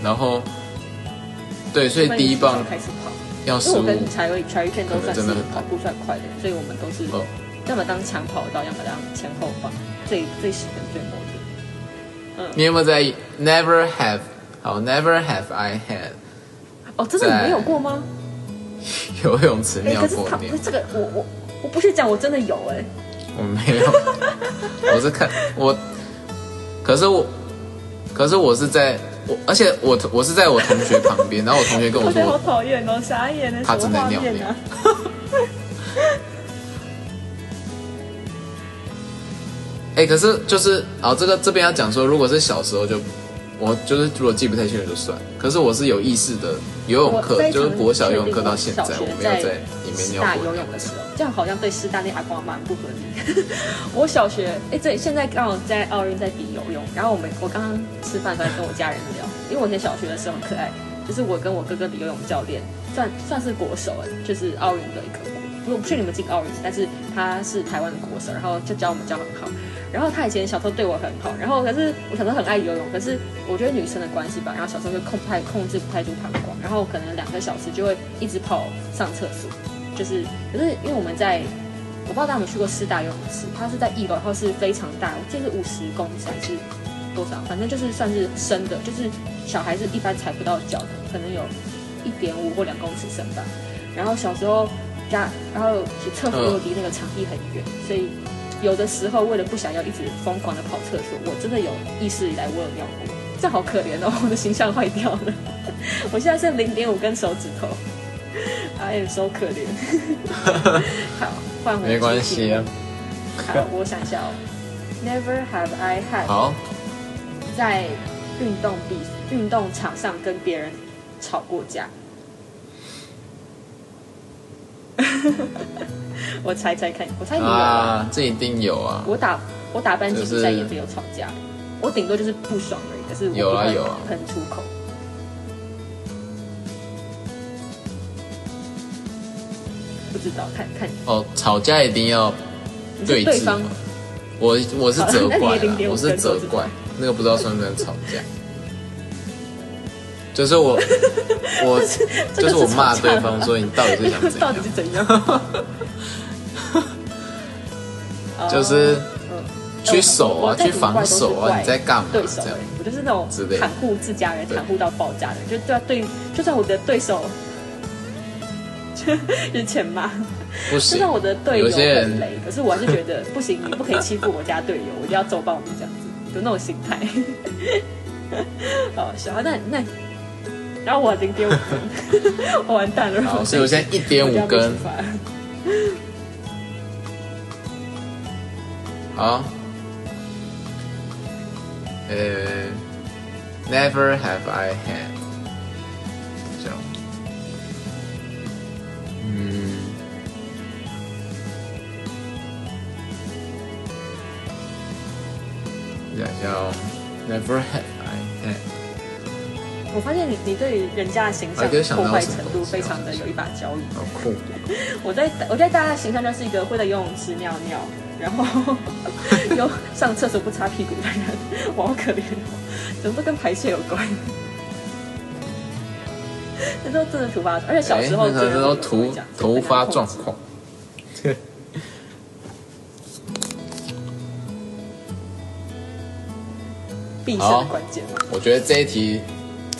然后对，所以第一棒开始跑，要失误因为我，跟柴瑞柴瑞片都算是跑步算快的，所以我们都是哦。要么当抢跑道，要么当前后棒，最最喜欢最猛的。你有没有在 Never have 好 Never have I had 哦，真的你没有过吗？游泳池哎、尿可是他过尿？这个我我我不是讲，我真的有哎、我没有，我是看我，可是我，可是我是在我，而且我我是在我同学旁边，然后我同学跟我我好说，讨厌哦，傻眼的他什么画正在尿尿？哎、可是就是哦，这个这边要讲说，如果是小时候就，我就是如果记不太清楚就算，可是我是有意识的游泳课就是国小游泳课到现在，我没有在里面游泳的时候，这样好像对师大那阿公蛮不合理。我小学哎，对现在刚好在奥运在比游泳，然后我们我刚刚吃饭的时候还跟我家人聊，因为我以前小学的时候很可爱，就是我跟我哥哥的游泳教练，算算是国手哎，就是奥运的一个国。我不确定你们进奥运，但是他是台湾的国手，然后就教我们教很好。然后他以前小时候对我很好，然后可是我小时候很爱游泳，可是我觉得女生的关系吧，然后小时候就控太控制不太住膀胱，然后可能两个小时就会一直跑上厕所，就是可是因为我们在我不知道大家有没有去过师大游泳池，它是在一楼，然后是非常大，我记得是五十公尺还是多少，反正就是算是深的，就是小孩子一般踩不到脚的，可能有一点五或两公尺深吧。然后小时候家，然后厕所又离那个场地很远，所以有的时候为了不想要一直疯狂的跑厕所，我真的有意识以来我有尿过，这好可怜哦，我的形象坏掉了，我现在剩零点五根手指头，I am so 可怜。好，换回没关系啊。好，我想一下哦，Never have I had 好，在运动比运动场上跟别人吵过架。我猜猜看，我猜你有啊。啊，这一定有啊，我打我打班级就是比赛也没有吵架，我顶多就是不爽而已，可是有啊有啊喷出口。不知道，看看哦，吵架一定要对峙嘛。我我是责怪 你也0.5，啦我是责怪，那个不知道算不算吵架。就是我我这个就是我骂对方说你到底是想怎样 到底？是怎样？就是嗯去守啊，去防守啊，你在干嘛？对手我就是那种袒护自家人、袒护到爆炸的人，就对啊对，就算我的对手，就是欠骂，不行就算。我的队友很雷，可是我还是觉得不行，你不可以欺负我家队友，我一定要揍爆你这样子，有那种心态。好笑，那那，然后我零点五分，我完蛋了。好，所以我现在一点五我就要被根好，呃，Never have I had，这样，嗯，想一下哦，Never have I had，我发现你你对人家的形象破坏程度非常的有一把交椅。好酷，我在我在大家的形象就是一个会在游泳池尿尿，然后 又上厕所不擦屁股的人，我好可怜哦，怎么都跟排泄有关。那都真的突发，而且小时候可能都突会这样子突发状。况。必胜的关键嘛，我觉得这一题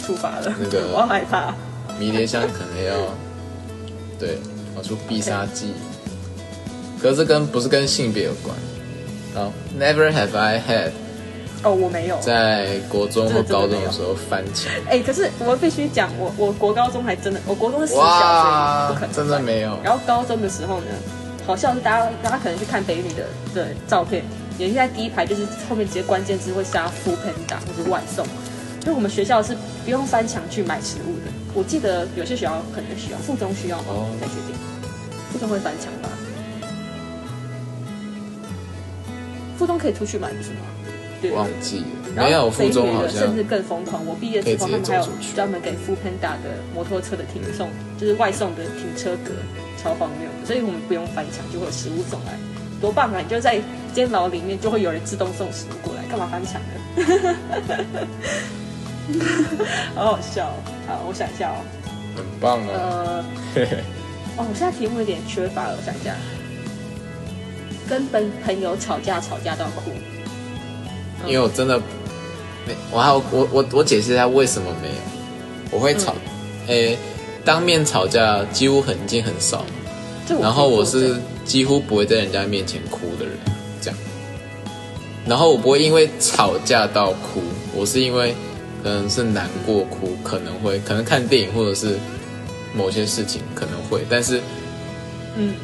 出发了，那个我好害怕。迷迭香可能要对跑出必杀技，可是跟不是跟性别有关。好，Never have I had 哦，我没有。在国中或高中的时候翻墙。哎、可是我必须讲，我我国高中还真的，我国中是私校，哇所以不可能真的没有然后高中的时候呢，好像是大家大家可能去看北女的的照片，有些在第一排就是后面直接关键字会下副喷打或者外送，就我们学校是不用翻墙去买食物的。我记得有些学校可能需要，附中需要吗？哦再决定。附中会翻墙吧？附中可以出去买不是吗？对，忘记了，没有附然后北中好像甚至更疯狂。我毕业之后，他们还有专门给 f o o Panda 的摩托车的停送，就是外送的停车格，超荒谬。所以我们不用翻墙，就会有食物送来，多棒啊！你就在监牢里面，就会有人自动送食物过来，干嘛翻墙呢？好好笑哦、好，我想一下哦。很棒啊。呃，嘿 嘿哦，我现在题目有点缺乏了，我想一下。跟朋朋友吵架，吵架到哭。因为我真的没，我还有我我我解释一下为什么没有，我会吵，诶、当面吵架几乎很近很少，然后我是几乎不会在人家面前哭的人，这样。然后我不会因为吵架到哭，我是因为可能是难过哭，可能会可能看电影或者是某些事情可能会，但是嗯，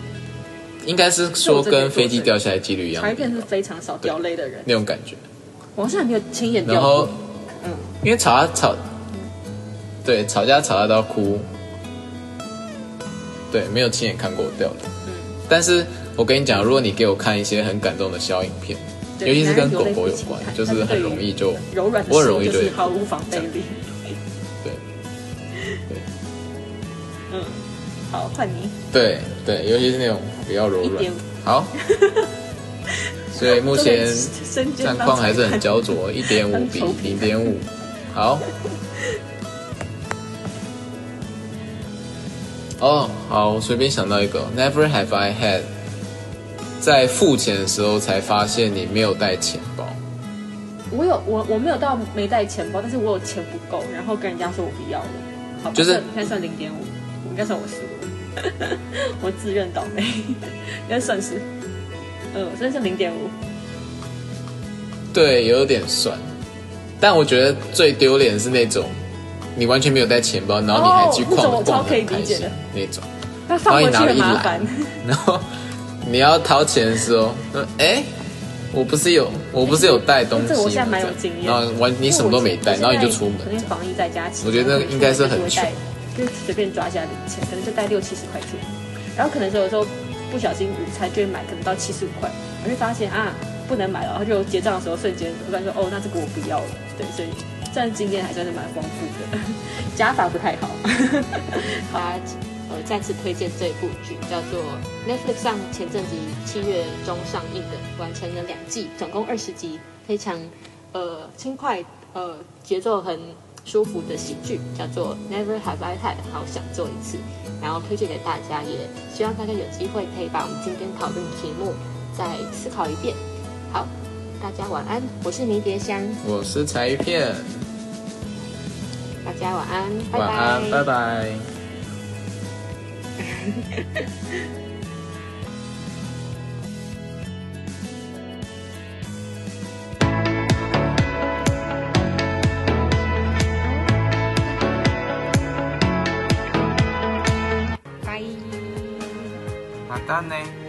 应该是说跟飞机掉下来几率一样查一片是非常少掉泪的人，那种感觉。我好像还没有亲眼掉然后过。嗯，因为吵啊吵，对，吵架吵架到哭，对，没有亲眼看过我掉的。嗯，但是我跟你讲，如果你给我看一些很感动的小影片，尤其是跟狗狗有关就是很容易就柔我很容易就是毫无防备力。对 嗯，好，换你对对，尤其是那种比较柔软。好，所以目前战况还是很焦灼，一点五比零点五。好。哦，好，我随便想到一个，Never have I had，在付钱的时候才发现你没有带钱包。我有我我没有到没带钱包，但是我有钱不够，然后跟人家说我不要了，好，就是这应该算零点五，应该算我输。了，我自认倒霉，应该算是，嗯，真的是零点五，对，有点算，但我觉得最丢脸的是那种，你完全没有带钱包，然后你还去哦逛我超可以逛的。那种，那放回去很麻烦，然后你要 掏钱的时候，说哎，我不是有我不是有带东西吗，这我现在蛮有经验。然后完你什么都没带，然后你就出门。昨，天防疫在家，我觉得那个应该是很就会带，就随便抓一下零钱，可能就带六七十块钱，然后可能有时候不小心午餐就会买，可能到七十五块，我就发现啊不能买了，然后就结账的时候瞬间突然说哦那这个我不要了，对，所以这样经验还算是蛮丰富的，加法不太好。好啊，呃，再次推荐这部剧，叫做 Netflix 上前阵子七月中上映的，完成了两季，总共二十集，非常呃轻快，呃节奏很舒服的喜剧，叫做 Never Have I Had，好想做一次，然后推荐给大家，也希望大家有机会可以把我们今天讨论的题目再思考一遍。好，大家晚安，我是迷迭香，我是柴鱼片，大家晚安，拜晚安，拜拜。拜。ま但呢？